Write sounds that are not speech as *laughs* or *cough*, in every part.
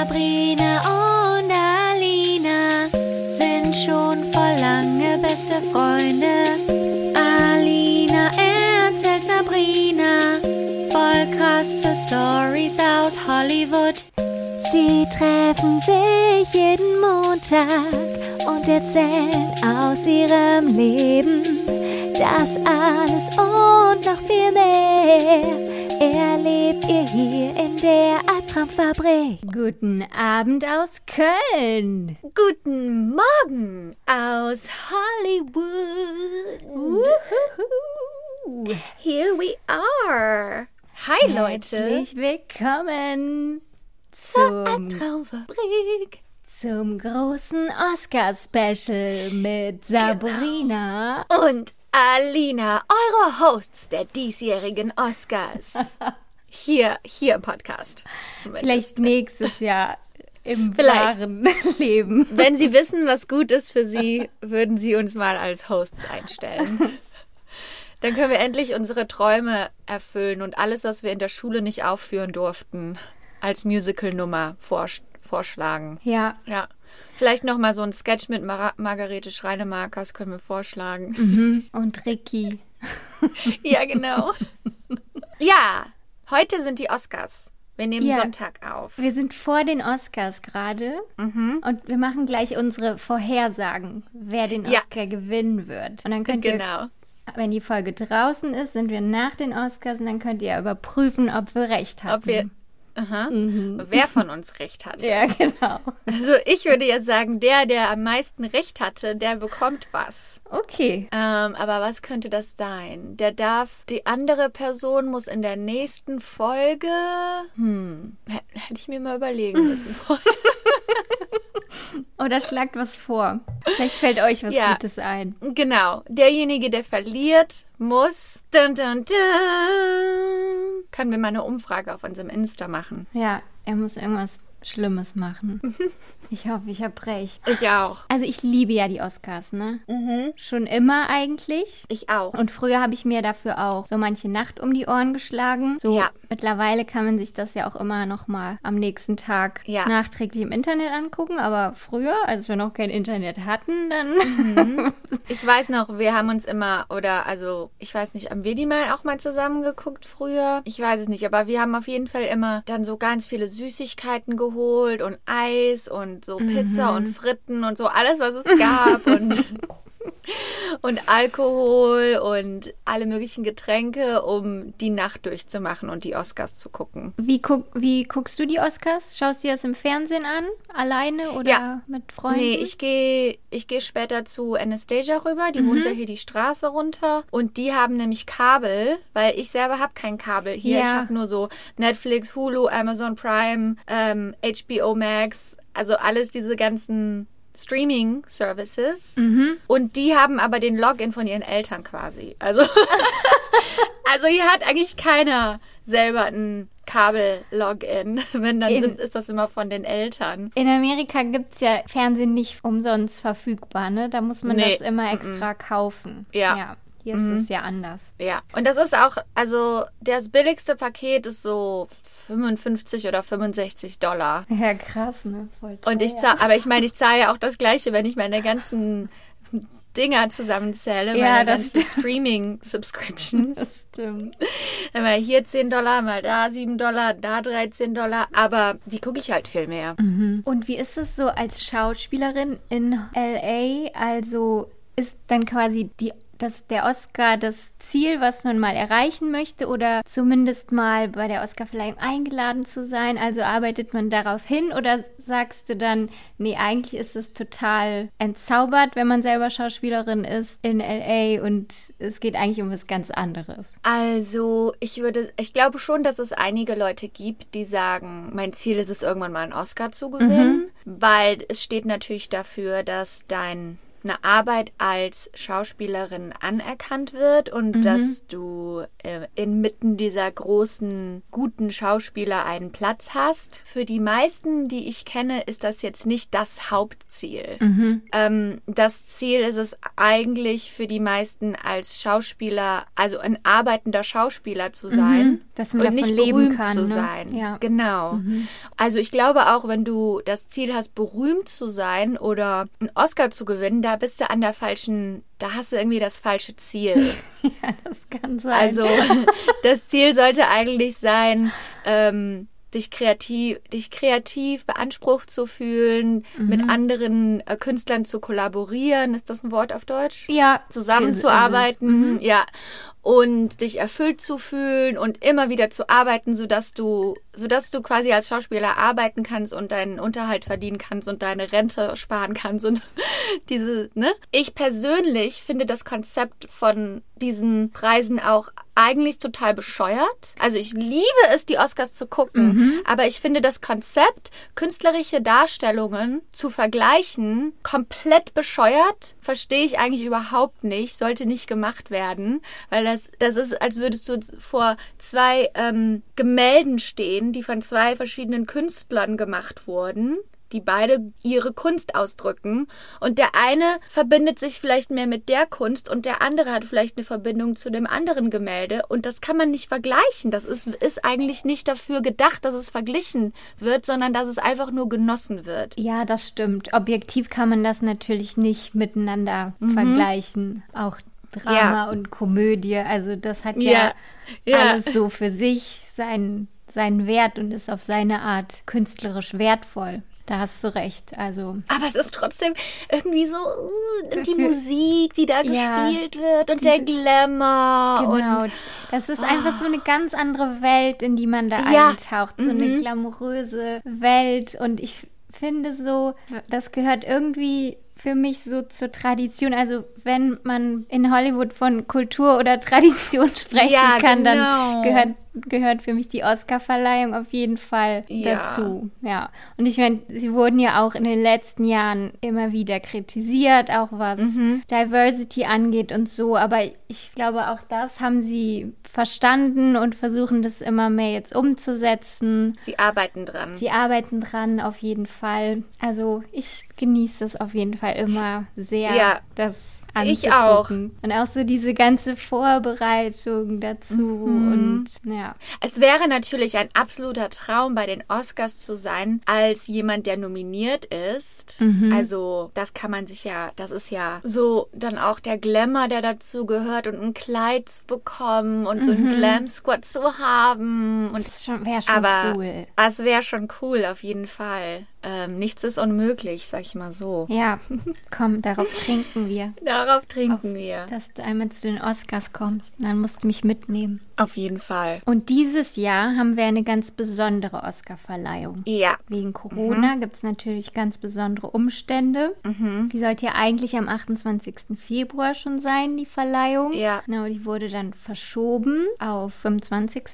Sabrina und Alina sind schon vor lange beste Freunde. Alina erzählt Sabrina voll krasse Stories aus Hollywood. Sie treffen sich jeden Montag und erzählen aus ihrem Leben. Das alles und noch viel mehr erlebt ihr hier in der Albtraumfabrik. Guten Abend aus Köln. Guten Morgen aus Hollywood. Uhuhu. Here we are. Hi Leute. Herzlich willkommen zur zum, Albtraumfabrik. zum großen Oscar-Special mit Sabrina. Und Alina, eure Hosts der diesjährigen Oscars. *laughs* Hier, hier im Podcast. Zumindest. Vielleicht nächstes Jahr im *laughs* Vielleicht. wahren *laughs* Leben. Wenn Sie wissen, was gut ist für Sie, würden Sie uns mal als Hosts einstellen. *laughs* Dann können wir endlich unsere Träume erfüllen und alles, was wir in der Schule nicht aufführen durften, als Musical-Nummer vorsch- vorschlagen. Ja, Ja. Vielleicht noch mal so ein Sketch mit Mar Margarete Schreinemakers können wir vorschlagen. mhm. und Ricky. Ja, genau. ja, heute sind die Oscars. Wir nehmen Ja. Sonntag auf. Wir sind vor den Oscars gerade Mhm. und wir machen gleich unsere Vorhersagen, wer den Ja. Oscar gewinnen wird. Und dann könnt ihr Genau. Wenn die Folge draußen ist, sind wir nach den Oscars und dann könnt ihr überprüfen, ob wir recht hatten. Ob wir. Aha. Wer von uns recht hat. Ja, genau. Also ich würde jetzt sagen, der, der am meisten recht hatte, der bekommt was. Okay. Ähm, aber was könnte das sein? Der darf, die andere Person muss in der nächsten Folge. Hm, hä- hätte ich mir mal überlegen müssen. *laughs* *laughs* Oder schlagt was vor. Vielleicht fällt euch was Ja. Gutes ein. genau. Derjenige, der verliert, muss. Dun, dun, dun, können wir mal eine Umfrage auf unserem Insta machen? Ja, er muss irgendwas Schlimmes machen. *laughs* Ich hoffe, ich habe recht. Ich auch. Also ich liebe ja die Oscars, ne? Mhm. Schon immer eigentlich. Ich auch. Und früher habe ich mir dafür auch so manche Nacht um die Ohren geschlagen. So Ja. mittlerweile kann man sich das ja auch immer noch mal am nächsten Tag Ja. nachträglich im Internet angucken. Aber früher, als wir noch kein Internet hatten, dann *laughs* Ich weiß noch, wir haben uns immer, oder also, ich weiß nicht, haben wir die mal auch mal zusammen geguckt früher? Ich weiß es nicht, aber wir haben auf jeden Fall immer dann so ganz viele Süßigkeiten geholt und Eis und so Pizza und Fritten und so alles, was es gab und, *laughs* und Alkohol und alle möglichen Getränke, um die Nacht durchzumachen und die Oscars zu gucken. Wie, guck, wie guckst du die Oscars? Schaust du das im Fernsehen an? Alleine oder Ja. mit Freunden? Nee, ich gehe ich geh später zu Anastasia rüber. Die wohnt ja hier die Straße runter. Und die haben nämlich Kabel, weil ich selber habe kein Kabel hier. Ja. Ich habe nur so Netflix, Hulu, Amazon Prime, ähm, HBO Max, also alles diese ganzen Streaming-Services. Und die haben aber den Login von ihren Eltern quasi. Also, *laughs* also hier hat eigentlich keiner selber ein Kabel-Login. Wenn dann In- sind, ist das immer von den Eltern. In Amerika gibt es ja Fernsehen nicht umsonst verfügbar, ne? Da muss man Nee, das immer extra kaufen. Ja. Hier ist es ja anders. Ja, und das ist auch, also das billigste Paket ist so 55 oder 65 Dollar. Ja, krass, ne? Voll Und ich zahle, aber ich meine, ich zahle ja auch das Gleiche, wenn ich meine ganzen Dinger zusammenzähle, Ja, meine das ganzen *laughs* Streaming-Subscriptions. Das stimmt. Dann mal hier 10 Dollar, mal da 7 Dollar, da 13 Dollar, aber die gucke ich halt viel mehr. Und wie ist es so als Schauspielerin in LA? Also ist dann quasi die, das, der Oscar das Ziel, was man mal erreichen möchte oder zumindest mal bei der Oscarverleihung eingeladen zu sein? Also arbeitet man darauf hin oder sagst du dann, nee, eigentlich ist es total entzaubert, wenn man selber Schauspielerin ist in LA und es geht eigentlich um was ganz anderes? Also, ich würde, ich glaube schon, dass es einige Leute gibt, die sagen, mein Ziel ist es, irgendwann mal einen Oscar zu gewinnen, weil es steht natürlich dafür, dass dein eine Arbeit als Schauspielerin anerkannt wird und Mhm. dass du äh, inmitten dieser großen, guten Schauspieler einen Platz hast. Für die meisten, die ich kenne, ist das jetzt nicht das Hauptziel. Mhm. Ähm, das Ziel ist es eigentlich für die meisten als Schauspieler, also ein arbeitender Schauspieler zu sein Mhm. Dass man und nicht berühmt kann, zu ne? sein. Ja. Mhm. Genau. Also ich glaube auch, wenn du das Ziel hast, berühmt zu sein oder einen Oscar zu gewinnen, da bist du an der falschen, da hast du irgendwie das falsche Ziel. *laughs* Ja, das kann sein. Also *laughs* das Ziel sollte eigentlich sein, ähm, dich kreativ, dich kreativ beansprucht zu fühlen, Mhm. mit anderen äh, Künstlern zu kollaborieren. Ist das ein Wort auf Deutsch? ja, zusammenzuarbeiten. Mhm. ja, und dich erfüllt zu fühlen und immer wieder zu arbeiten, sodass du, sodass du quasi als Schauspieler arbeiten kannst und deinen Unterhalt verdienen kannst und deine Rente sparen kannst und *laughs* diese, ne? Ich persönlich finde das Konzept von diesen Preisen auch eigentlich total bescheuert. Also ich liebe es, die Oscars zu gucken, aber ich finde das Konzept, künstlerische Darstellungen zu vergleichen, komplett bescheuert. Verstehe ich eigentlich überhaupt nicht, sollte nicht gemacht werden, weil das, das ist, als würdest du vor zwei ähm, Gemälden stehen, die von zwei verschiedenen Künstlern gemacht wurden die beide ihre Kunst ausdrücken. Und der eine verbindet sich vielleicht mehr mit der Kunst und der andere hat vielleicht eine Verbindung zu dem anderen Gemälde. Und das kann man nicht vergleichen. Das ist, ist eigentlich nicht dafür gedacht, dass es verglichen wird, sondern dass es einfach nur genossen wird. Ja, das stimmt. Objektiv kann man das natürlich nicht miteinander Mhm. vergleichen. Auch Drama Ja. und Komödie. Also das hat Ja, ja, alles so für sich seinen, seinen Wert und ist auf seine Art künstlerisch wertvoll. Da hast du recht. Also Aber es ist trotzdem irgendwie so uh, die Musik, die da Ja, gespielt wird und der Glamour Genau, und das ist einfach so eine ganz andere Welt, in die man da Ja. eintaucht. So eine glamouröse Welt. Und ich finde so, das gehört irgendwie für mich so zur Tradition. Also wenn man in Hollywood von Kultur oder Tradition *laughs* sprechen Ja, kann, genau. dann gehört, gehört für mich die Oscar-Verleihung auf jeden Fall Ja. dazu. Ja. Und ich meine, sie wurden ja auch in den letzten Jahren immer wieder kritisiert, auch was Mhm. Diversity angeht und so. Aber ich glaube, auch das haben sie verstanden und versuchen das immer mehr jetzt umzusetzen. sie arbeiten dran. Sie arbeiten dran auf jeden Fall. Also ich genieße es auf jeden Fall immer sehr, Ja. Das Ich auch. anzugucken. Und auch so diese ganze Vorbereitung dazu Mhm. und ja. Es wäre natürlich ein absoluter Traum, bei den Oscars zu sein, als jemand, der nominiert ist. Mhm. Also, das kann man sich ja, das ist ja so dann auch der Glamour, der dazu gehört und ein Kleid zu bekommen und so einen Glam Squad zu haben. Und Das schon- wäre schon aber cool. es wäre schon cool, auf jeden Fall. Ähm, nichts ist unmöglich, sag ich mal so. Ja, *laughs* komm, darauf trinken wir. *laughs* Darauf trinken wir. Dass du einmal zu den Oscars kommst. Dann musst du mich mitnehmen. Auf jeden Fall. Und dieses Jahr haben wir eine ganz besondere Oscarverleihung. Ja. Wegen Corona gibt es natürlich ganz besondere Umstände. Die sollte ja eigentlich am 28. Februar schon sein, die Verleihung. Ja. Genau, die wurde dann verschoben auf 25.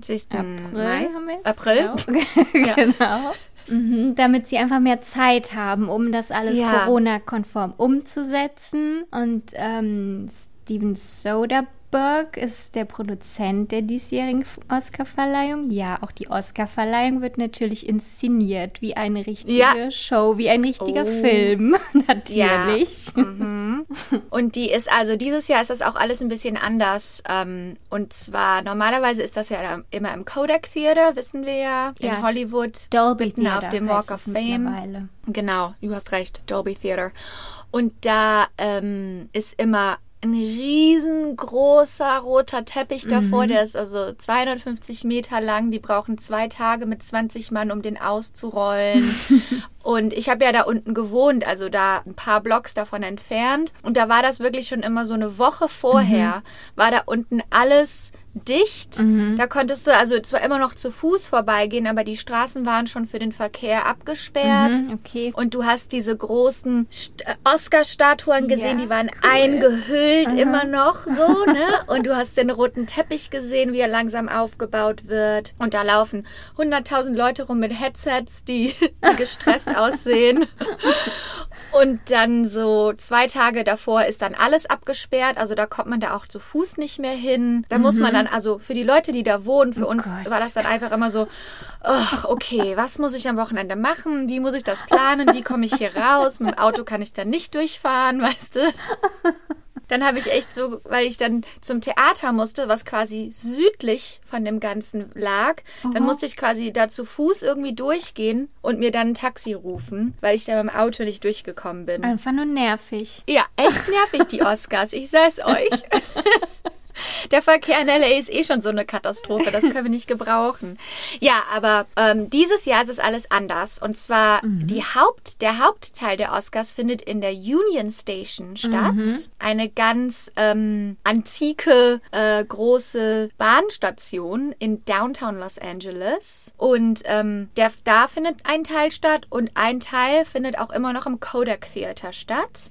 Siehst April Mai? haben wir. April? Genau. *laughs* Ja. genau. Mhm, damit sie einfach mehr Zeit haben, um das alles Ja. Corona-konform umzusetzen. Und ähm, Steven Soderbergh ist der Produzent der diesjährigen Oscar-Verleihung. Ja, auch die Oscar-Verleihung wird natürlich inszeniert wie eine richtige Ja. Show, wie ein richtiger Oh. Film. *laughs* natürlich. Mhm. Und die ist also dieses Jahr ist das auch alles ein bisschen anders. Ähm, und zwar normalerweise ist das ja immer im Kodak Theater, wissen wir ja, in Ja. Hollywood. Dolby Theater auf dem Walk of Fame. Genau, du hast recht, Dolby Theater. Und da ähm, ist immer ein riesengroßer roter Teppich davor, der ist also 250 Meter lang. Die brauchen zwei Tage mit 20 Mann, um den auszurollen. *laughs* und ich habe ja da unten gewohnt, also da ein paar Blocks davon entfernt. Und da war das wirklich schon immer so eine Woche vorher, war da unten alles dicht. Da konntest du also zwar immer noch zu Fuß vorbeigehen, aber die Straßen waren schon für den Verkehr abgesperrt. Mhm, okay. Und du hast diese großen äh, Oscar-Statuen gesehen, Ja, die waren cool. eingehüllt immer noch so, *laughs* ne? Und du hast den roten Teppich gesehen, wie er langsam aufgebaut wird. Und da laufen 100.000 Leute rum mit Headsets, die, *laughs* die gestresst aussehen. *laughs* Und dann so zwei Tage davor ist dann alles abgesperrt. Also da kommt man da auch zu Fuß nicht mehr hin. Da muss man dann, also für die Leute, die da wohnen, für Oh uns Gott. war das dann einfach immer so, ach, okay, was muss ich am Wochenende machen? Wie muss ich das planen? Wie komme ich hier raus? Mit dem Auto kann ich dann nicht durchfahren, *laughs* weißt du? Dann habe ich echt so, weil ich dann zum Theater musste, was quasi südlich von dem Ganzen lag, dann musste ich quasi da zu Fuß irgendwie durchgehen und mir dann ein Taxi rufen, weil ich da dem Auto nicht durchgekommen bin. Einfach nur nervig. Ja, echt nervig, die Oscars. Ich sag's euch. *laughs* Der Verkehr in LA ist eh schon so eine Katastrophe. Das können wir nicht gebrauchen. Ja, aber ähm, dieses Jahr ist es alles anders. Und zwar die Haupt, der Hauptteil der Oscars findet in der Union Station statt. Eine ganz ähm, antike, äh, große Bahnstation in Downtown Los Angeles. Und ähm, der, da findet ein Teil statt und ein Teil findet auch immer noch im Kodak Theater statt.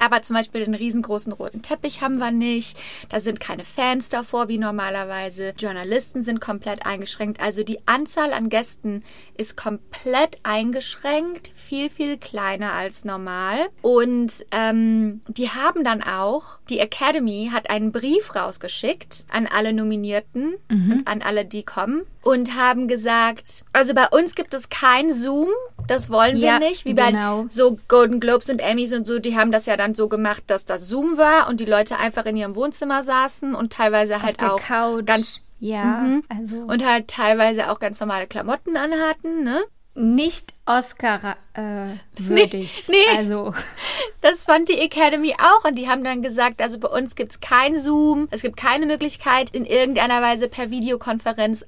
Aber zum Beispiel den riesengroßen roten Teppich haben wir nicht. Da sind keine Fans davor wie normalerweise. Journalisten sind komplett eingeschränkt. Also die Anzahl an Gästen ist komplett eingeschränkt. Viel, viel kleiner als normal. Und ähm, die haben dann auch, die Academy hat einen Brief rausgeschickt an alle Nominierten und an alle, die kommen. Und haben gesagt, also bei uns gibt es kein Zoom. Das wollen wir Ja, nicht. Wie genau. bei so Golden Globes und Emmys und so, die haben das ja dann so gemacht, dass das Zoom war und die Leute einfach in ihrem Wohnzimmer saßen und teilweise halt auch Couch. ganz Ja, also und halt teilweise auch ganz normale Klamotten anhatten, ne? nicht Oscar äh, würdig. nee. Also Das fand die Academy auch und die haben dann gesagt, also bei uns gibt's kein Zoom, es gibt keine Möglichkeit, in irgendeiner Weise per Videokonferenz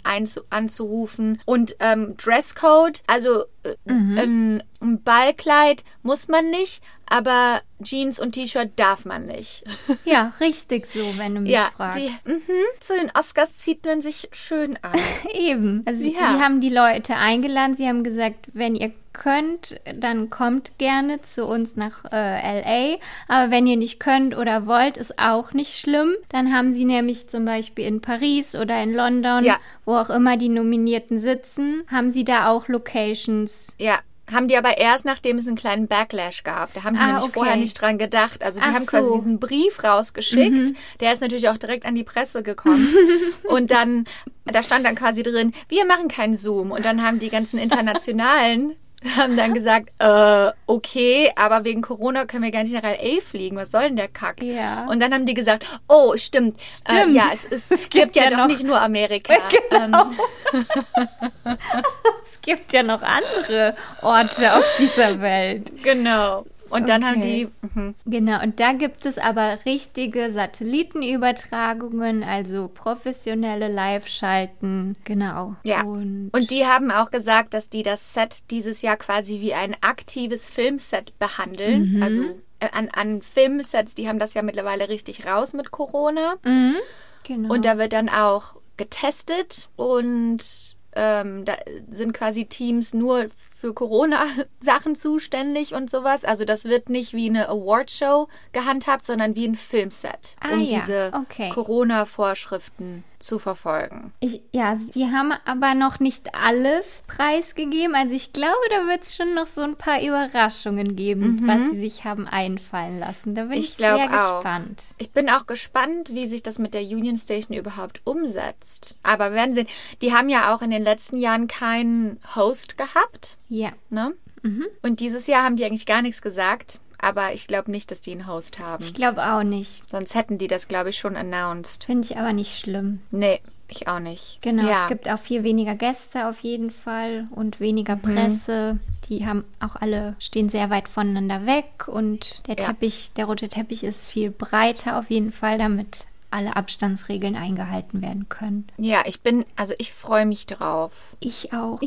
anzurufen und ähm, Dresscode, also äh, ein, ein Ballkleid muss man nicht, aber Jeans und T-Shirt darf man nicht. *laughs* ja, richtig so, wenn du mich ja, fragst. die, mhm, zu den Oscars zieht man sich schön an. *laughs* Eben. Also Ja. sie haben die Leute eingeladen. Sie haben gesagt, wenn ihr könnt, dann kommt gerne zu uns nach äh, LA. Aber wenn ihr nicht könnt oder wollt, ist auch nicht schlimm. Dann haben sie nämlich zum Beispiel in Paris oder in London, Ja. wo auch immer die Nominierten sitzen, haben sie da auch Locations. Ja. Haben die aber erst, nachdem es einen kleinen Backlash gab. Da haben die Ah, nämlich okay. vorher nicht dran gedacht. Also die Ach haben quasi so. Mhm. diesen Brief rausgeschickt. Der ist natürlich auch direkt an die Presse gekommen. *laughs* und dann, da stand dann quasi drin, wir machen keinen Zoom. Und dann haben die ganzen *laughs* Internationalen *laughs* haben dann gesagt, äh, okay, aber wegen Corona können wir gar nicht nach LA fliegen. Was soll denn der Kack? Ja. Und dann haben die gesagt, oh, stimmt. Äh, Stimmt. ja, es, ist, es *laughs* gibt, ja, ja doch noch- nicht nur Amerika. *laughs* Genau. Ähm, Es gibt ja noch andere Orte auf dieser Welt. genau. Und dann haben Okay. die, mhm. Genau, und da gibt es aber richtige Satellitenübertragungen, also professionelle Live-Schalten. Genau. Ja. Und, Und die haben auch gesagt, dass die das Set dieses Jahr quasi wie ein aktives Filmset behandeln. Also äh, an, an Filmsets, die haben das ja mittlerweile richtig raus mit Corona. Mhm, genau. Und da wird dann auch getestet und ähm, da sind quasi Teams nur für Corona-Sachen *laughs* zuständig und sowas. Also das wird nicht wie eine Awardshow gehandhabt, sondern wie ein Filmset, Ah um ja, diese okay. Corona-Vorschriften zu verfolgen. ich, ja, sie haben aber noch nicht alles preisgegeben. Also ich glaube, da wird es schon noch so ein paar Überraschungen geben, was sie sich haben einfallen lassen. Da bin ich, Ich sehr auch. gespannt. Ich bin auch gespannt, wie sich das mit der Union Station überhaupt umsetzt. Aber wir werden sehen. Die haben ja auch in den letzten Jahren keinen Host gehabt. Ja. Ne? Und dieses Jahr haben die eigentlich gar nichts gesagt. Aber ich glaube nicht, dass die einen Host haben. Ich glaube auch nicht. Sonst hätten die das, glaube ich, schon announced. Finde ich aber nicht schlimm. Nee, ich auch nicht. Genau, ja. es gibt auch viel weniger Gäste auf jeden Fall und weniger Mhm. Presse. Die haben auch alle, stehen sehr weit voneinander weg und der Ja. Teppich, der rote Teppich ist viel breiter auf jeden Fall, damit alle Abstandsregeln eingehalten werden können. ja, ich bin, also ich freue mich drauf. Ich auch.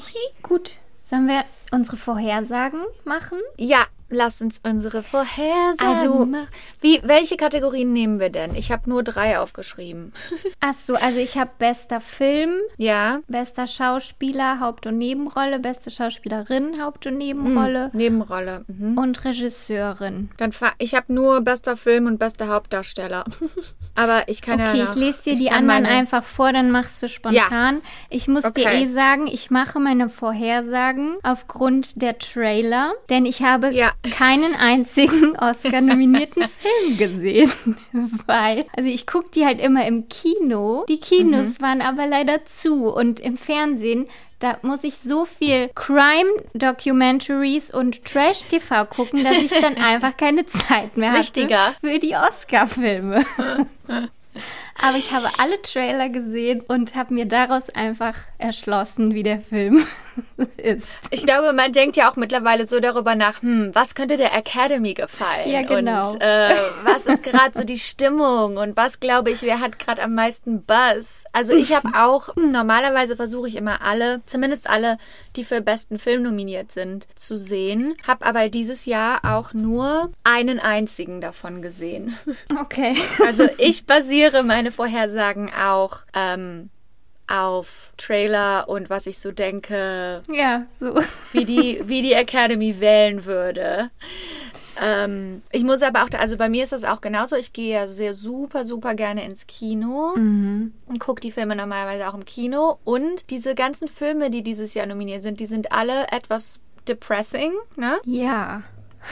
Gut, sollen wir unsere Vorhersagen machen? Ja, lass uns unsere Vorhersagen Also- machen. Wie, welche Kategorien nehmen wir denn? Ich habe nur drei aufgeschrieben. *laughs* Ach so, also ich habe bester Film, ja, bester Schauspieler, Haupt- und Nebenrolle, beste Schauspielerin, Haupt- und Nebenrolle Nebenrolle. Mhm. und Regisseurin. Dann ich habe nur bester Film und bester Hauptdarsteller. *laughs* Aber ich kann ja Okay, noch, ich lese dir ich die anderen meine- einfach vor, dann machst du spontan. Ich muss dir Okay. eh sagen, ich mache meine Vorhersagen aufgrund der Trailer, denn ich habe Ja. keinen einzigen *laughs* Oscar-nominierten Film gesehen. *laughs* Weil, also ich gucke die halt immer im Kino. Die Kinos mhm. waren aber leider zu. Und im Fernsehen da muss ich so viel Crime-Documentaries und Trash-TV gucken, dass ich dann *laughs* einfach keine Zeit mehr habe für die Oscar-Filme. Aber ich habe alle Trailer gesehen und habe mir daraus einfach erschlossen, wie der Film *laughs* ist. Ich glaube, man denkt ja auch mittlerweile so darüber nach, hm, was könnte der Academy gefallen? Ja, genau. Und äh, was ist gerade so die Stimmung und was, glaube ich, wer hat gerade am meisten Buzz? Also ich habe auch, normalerweise versuche ich immer alle, zumindest alle, die für besten Film nominiert sind, zu sehen. Habe aber dieses Jahr auch nur einen einzigen davon gesehen. Okay. Also ich basiere meine Vorhersagen auch ähm, auf Trailer und was ich so denke. Ja, so. Wie die, *laughs* wie die Academy wählen würde. Ähm, ich muss aber auch, also bei mir ist das auch genauso. Ich gehe ja sehr super, super gerne ins Kino mhm. und gucke die Filme normalerweise auch im Kino. Und diese ganzen Filme, die dieses Jahr nominiert sind, die sind alle etwas depressing, ne? Ja.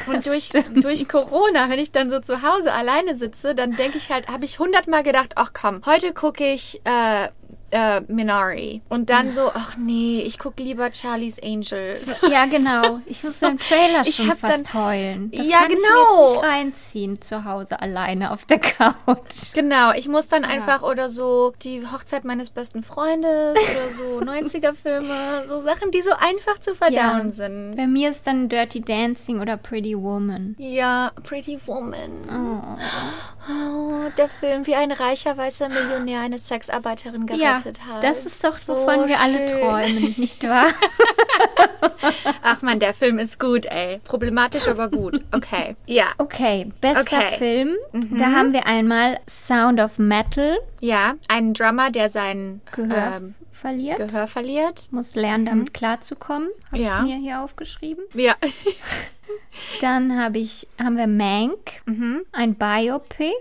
Und durch, durch Corona, wenn ich dann so zu Hause alleine sitze, dann denke ich halt, habe ich hundertmal gedacht, ach komm, heute gucke ich äh, äh, Minari. Und dann so, ach nee, ich gucke lieber Charlie's Angels. Ja, *laughs* genau. Ich muss so, beim Trailer schon fast dann, heulen. Das ja, kann genau. Ich nicht reinziehen zu Hause alleine auf der Couch. Genau, ich muss dann ja. einfach oder so die Hochzeit meines besten Freundes oder so *laughs* 90er-Filme, so Sachen, die so einfach zu verdauen ja. sind. Bei mir ist dann Dirty Dancing oder Pretty Woman. Ja, Pretty Woman. Oh. oh der Film, wie ein reicher weißer Millionär eine Sexarbeiterin gerettet ja gerettet hat. Das ist doch, so wovon wir alle träumen, *laughs* nicht wahr? *laughs* Ach man, der Film ist gut, ey. Problematisch, aber gut. Okay. Ja. Okay, bester okay. Film. Mhm. Da haben wir einmal Sound of Metal. Ja, einen Drummer, der sein Gehör ähm, verliert. Gehör verliert. Muss lernen, mhm. damit klarzukommen. Habe ja. ich mir hier aufgeschrieben. Ja. *laughs* Dann habe ich, haben wir Mank, mhm. ein Biopic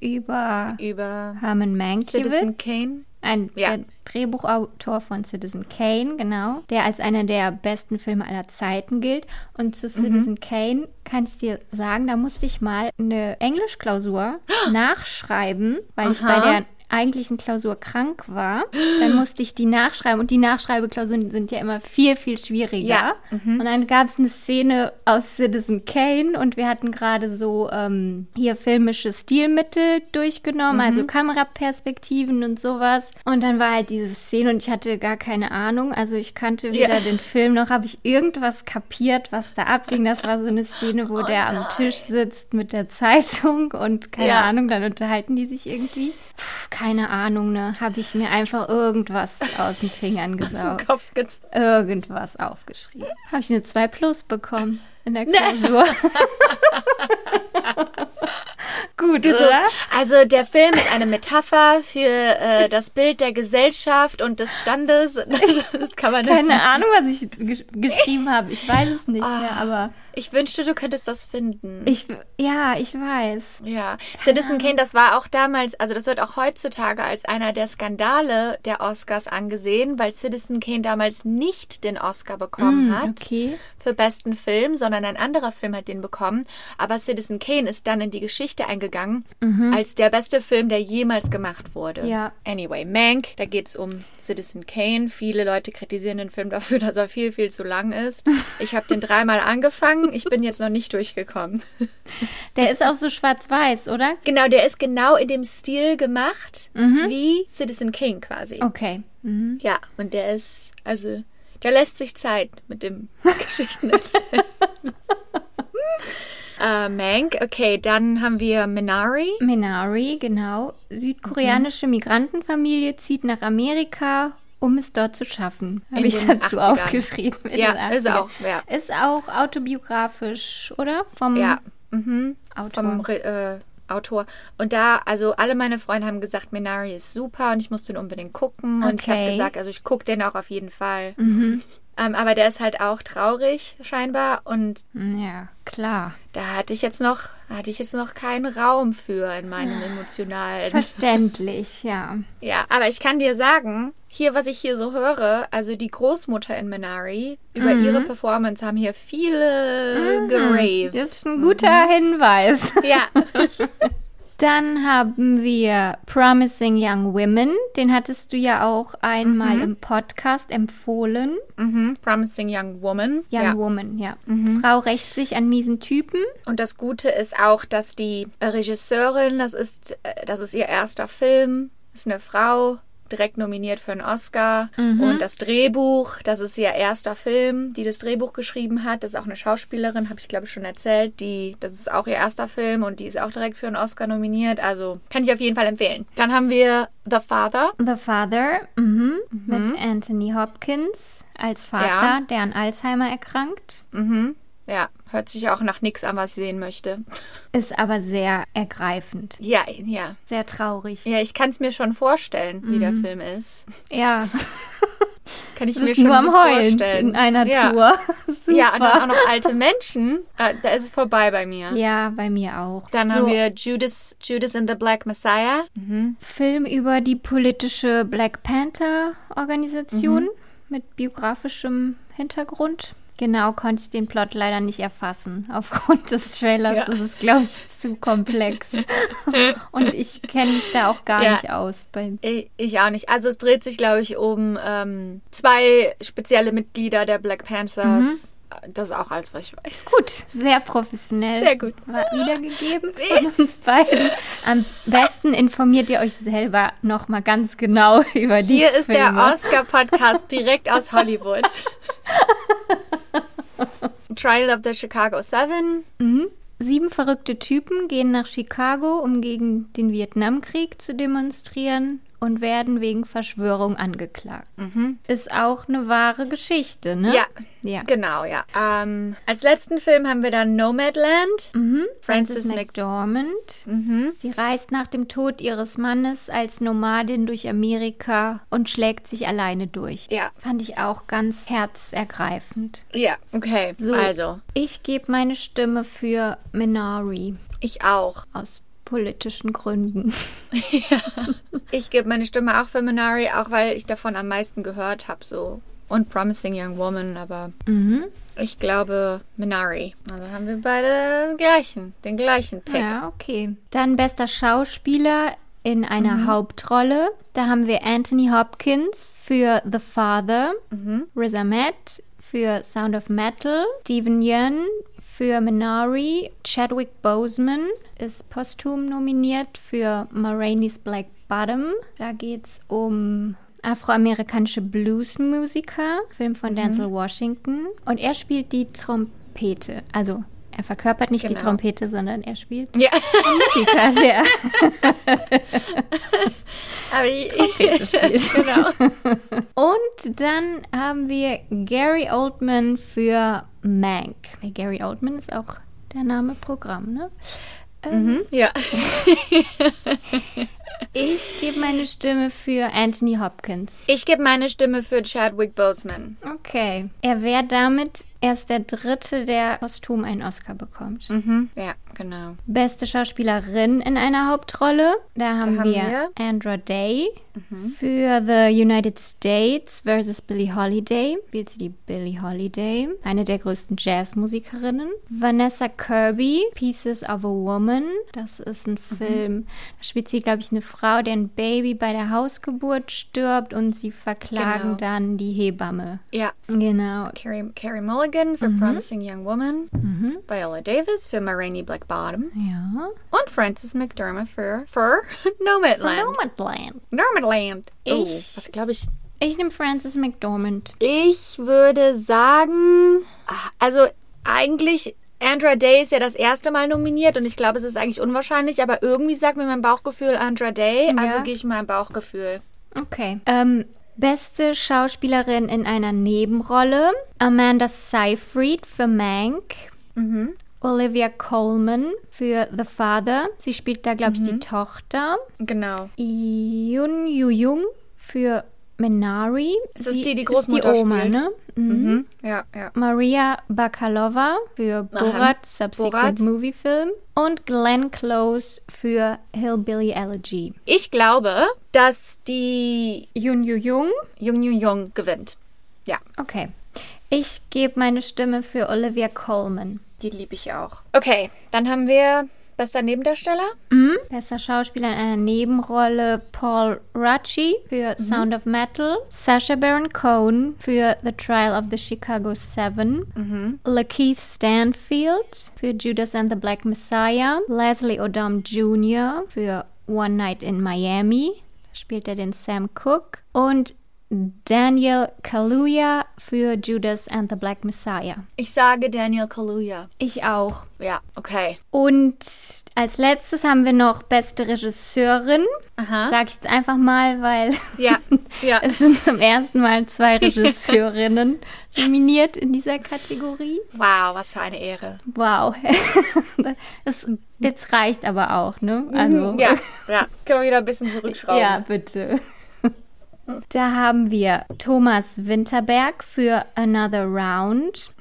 über, über Herman Mankiewicz. Citizen Kane. Ein ja. Drehbuchautor von Citizen Kane, genau, der als einer der besten Filme aller Zeiten gilt. Und zu Citizen mhm. Kane kann ich dir sagen, da musste ich mal eine Englischklausur *gasps* nachschreiben, weil Aha. ich bei der eigentlichen Klausur krank war, dann musste ich die nachschreiben und die Nachschreibeklausuren sind ja immer viel, viel schwieriger. Ja. Mhm. Und dann gab es eine Szene aus Citizen Kane und wir hatten gerade so ähm, hier filmische Stilmittel durchgenommen, mhm. also Kameraperspektiven und sowas. Und dann war halt diese Szene und ich hatte gar keine Ahnung. Also ich kannte weder ja. den Film noch habe ich irgendwas kapiert, was da abging. Das war so eine Szene, wo oh der am Tisch sitzt mit der Zeitung und keine ja. Ahnung, dann unterhalten die sich irgendwie. Puh, keine Ahnung, ne, habe ich mir einfach irgendwas aus den Fingern *laughs* gesaugt. Kopf irgendwas aufgeschrieben. Habe ich eine 2 Plus bekommen in der Klausur. *laughs* Gut, so, oder? Also der Film ist eine Metapher für äh, das Bild der Gesellschaft und des Standes. *laughs* Das kann man Keine Ahnung, was ich gesch geschrieben habe. Ich weiß es nicht oh, mehr, aber ich wünschte, du könntest das finden. Ich ja, ich weiß. Ja, Citizen Kane, das war auch damals, also das wird auch heutzutage als einer der Skandale der Oscars angesehen, weil Citizen Kane damals nicht den Oscar bekommen mm, hat okay. für besten Film, sondern ein anderer Film hat den bekommen. Aber Citizen Kane ist dann in die Geschichte eingegangen mhm. als der beste Film, der jemals gemacht wurde. Ja. Anyway, Mank, da geht es um Citizen Kane. Viele Leute kritisieren den Film dafür, *laughs* dass er viel, viel zu lang ist. Ich habe den dreimal angefangen. Ich bin jetzt noch nicht durchgekommen. *laughs* Der ist auch so schwarz-weiß, oder? Genau, der ist genau in dem Stil gemacht mhm. wie Citizen Kane quasi. Okay. Mhm. Ja, und der ist, also, der lässt sich Zeit mit dem *laughs* Geschichten erzählen. *laughs* äh, Mank, okay, dann haben wir Minari. Minari, genau. Südkoreanische mhm. Migrantenfamilie zieht nach Amerika, um es dort zu schaffen. Habe ich dazu 80ern. aufgeschrieben. Ja, ist auch. Ja. Ist auch autobiografisch, oder? Vom ja. Mhm. Autor. Vom äh, Autor. Und da, also alle meine Freunde haben gesagt, Minari ist super und ich muss den unbedingt gucken. Okay. Und ich habe gesagt, also ich gucke den auch auf jeden Fall. Mhm. Ähm, aber der ist halt auch traurig scheinbar und ja klar. Da hatte ich jetzt noch hatte ich jetzt noch keinen Raum für in meinem emotionalen. Verständlich, ja. Ja, aber ich kann dir sagen, hier, was ich hier so höre, also die Großmutter in Minari, über Mhm. ihre Performance haben hier viele geraved. Das ist ein guter Hinweis. Ja. *laughs* Dann haben wir Promising Young Women. Den hattest du ja auch einmal im Podcast empfohlen. mhm. Promising Young Woman. Young ja. Woman, ja. Frau rächt sich an miesen Typen. Und das Gute ist auch, dass die Regisseurin, das ist, äh, das ist ihr erster Film, ist eine Frau, direkt nominiert für einen Oscar. Und das Drehbuch, das ist ihr erster Film, die das Drehbuch geschrieben hat. Das ist auch eine Schauspielerin, habe ich glaube ich schon erzählt. Die, das ist auch ihr erster Film und die ist auch direkt für einen Oscar nominiert. Also kann ich auf jeden Fall empfehlen. Dann haben wir The Father. The Father mhm. mit Anthony Hopkins als Vater, Ja. der an Alzheimer erkrankt. Mhm. Ja, hört sich auch nach nichts an, was ich sehen möchte. Ist aber sehr ergreifend. Ja, ja. Sehr traurig. Ja, ich kann es mir schon vorstellen, wie der Film ist. Ja, *laughs* *laughs* Kann ich mir schon nur am Heulen vorstellen. in einer ja. Tour. *laughs* Ja, und dann Super. auch noch alte Menschen. Äh, da ist es vorbei bei mir. Ja, bei mir auch. Dann so, haben wir Judas, Judas and the Black Messiah. Film über die politische Black Panther Organisation Mhm. mit biografischem Hintergrund. Genau konnte ich den Plot leider nicht erfassen. *laughs* Aufgrund des Trailers Ja. ist es, glaube ich, zu komplex. *laughs* Und ich kenne mich da auch gar Ja. nicht aus. Bei Ich, ich auch nicht. Also es dreht sich, glaube ich, um ähm, zwei spezielle Mitglieder der Black Panthers. Das auch alles, was ich weiß. Gut, sehr professionell. Sehr gut. War wiedergegeben *laughs* von uns beiden. Am besten informiert ihr euch selber nochmal ganz genau *laughs* über die Hier ist der Filme. Oscar-Podcast *laughs* direkt aus Hollywood. Trial of the Chicago Seven. Sieben verrückte Typen gehen nach Chicago, um gegen den Vietnamkrieg zu demonstrieren und werden wegen Verschwörung angeklagt. Ist auch eine wahre Geschichte, ne? Ja. Ja. Genau, ja. Ähm, als letzten Film haben wir dann Nomadland. Mhm. Frances Frances Mc- McDormand. Mhm. Sie reist nach dem Tod ihres Mannes als Nomadin durch Amerika und schlägt sich alleine durch. Ja. Fand ich auch ganz herzergreifend. Ja, okay. So. Also, Ich gebe meine Stimme für Minari ich auch. aus politischen Gründen. *laughs* Ich gebe meine Stimme auch für Minari, auch weil ich davon am meisten gehört habe, so. Und Promising Young Woman, aber Mhm. ich glaube Minari. Also haben wir beide den gleichen, den gleichen Pick. Ja, okay. Dann bester Schauspieler in einer Hauptrolle. Da haben wir Anthony Hopkins für The Father, Riz Ahmed für Sound of Metal, Steven Yeun für Minari, Chadwick Boseman ist posthum nominiert für Ma Rainey's Black Bottom. Da geht es um afroamerikanische Bluesmusiker, Film von Denzel Washington. Und er spielt die Trompete. Also er verkörpert nicht die Genau. Trompete, sondern er spielt Ja, Musiker, der *laughs* aber Trompete spielt. *laughs* genau. Und dann haben wir Gary Oldman für Mank. Hey, Gary Oldman ist auch der Name Programm, ne? Mhm, ja. *laughs* *laughs* Ich gebe meine Stimme für Anthony Hopkins. Ich gebe meine Stimme für Chadwick Boseman. Okay. Er wäre damit erst der Dritte, der posthum einen Oscar bekommt. Mhm. Ja, genau. Beste Schauspielerin in einer Hauptrolle. Da haben, haben wir, wir- Andra Day für The United States versus Billie Holiday. Spielt sie die Billie Holiday, eine der größten Jazzmusikerinnen. Vanessa Kirby, Pieces of a Woman. Das ist ein Film, da spielt sie, glaube ich, eine Frau, deren Baby bei der Hausgeburt stirbt und sie verklagen Genau. dann die Hebamme. Ja. Genau. Carrie, Carrie Mulligan für Promising Young Woman. Viola Davis für Ma Rainey Black Bottom. Ja. Und Frances McDermott für, für *laughs* Nomadland. Nomadland. Nomadland. Oh, Ich- was glaube ich? Ich nehme Frances McDormand. Ich würde sagen, also eigentlich Andra Day ist ja das erste Mal nominiert und ich glaube, es ist eigentlich unwahrscheinlich, aber irgendwie sagt mir mein Bauchgefühl Andra Day, also Ja. gehe ich mein Bauchgefühl. Okay. Ähm, beste Schauspielerin in einer Nebenrolle. Amanda Seyfried für Mank. Mhm. Olivia Colman für The Father. Sie spielt da, glaube ich, die Tochter. Genau. Yoon Yu Jung für Minari. Ist das die, die ist Großmutter die Oma, spielt? ne? Mhm. Mhm. Ja, ja. Maria Bakalova für Borat Subsequent Borat. Movie Film und Glenn Close für Hillbilly Elegy. Ich glaube, dass die Yun Yu Jung. Jung Jung Jung gewinnt. Ja, Okay. Ich gebe meine Stimme für Olivia Colman. die liebe ich auch. Okay, dann haben wir bester Nebendarsteller. Mhm. Bester Schauspieler in einer Nebenrolle Paul Rucci für Sound of Metal, Sacha Baron Cohen für The Trial of the Chicago Seven, Lakeith Stanfield für Judas and the Black Messiah, Leslie Odom Jr. für One Night in Miami, da spielt er den Sam Cooke und Daniel Kaluuya für Judas and the Black Messiah. Ich sage Daniel Kaluuya. Ich auch. Ja, okay. Und als letztes haben wir noch beste Regisseurin. Aha. Sag ich jetzt einfach mal, weil Ja, *laughs* ja. es sind zum ersten Mal zwei *laughs* Regisseurinnen nominiert in dieser Kategorie. Wow, was für eine Ehre. Wow. *laughs* das, jetzt reicht aber auch, ne? Also, Ja, ja. Können wir wieder ein bisschen zurückschrauben. ja, bitte. Da haben wir Thomas Winterberg für Another Round.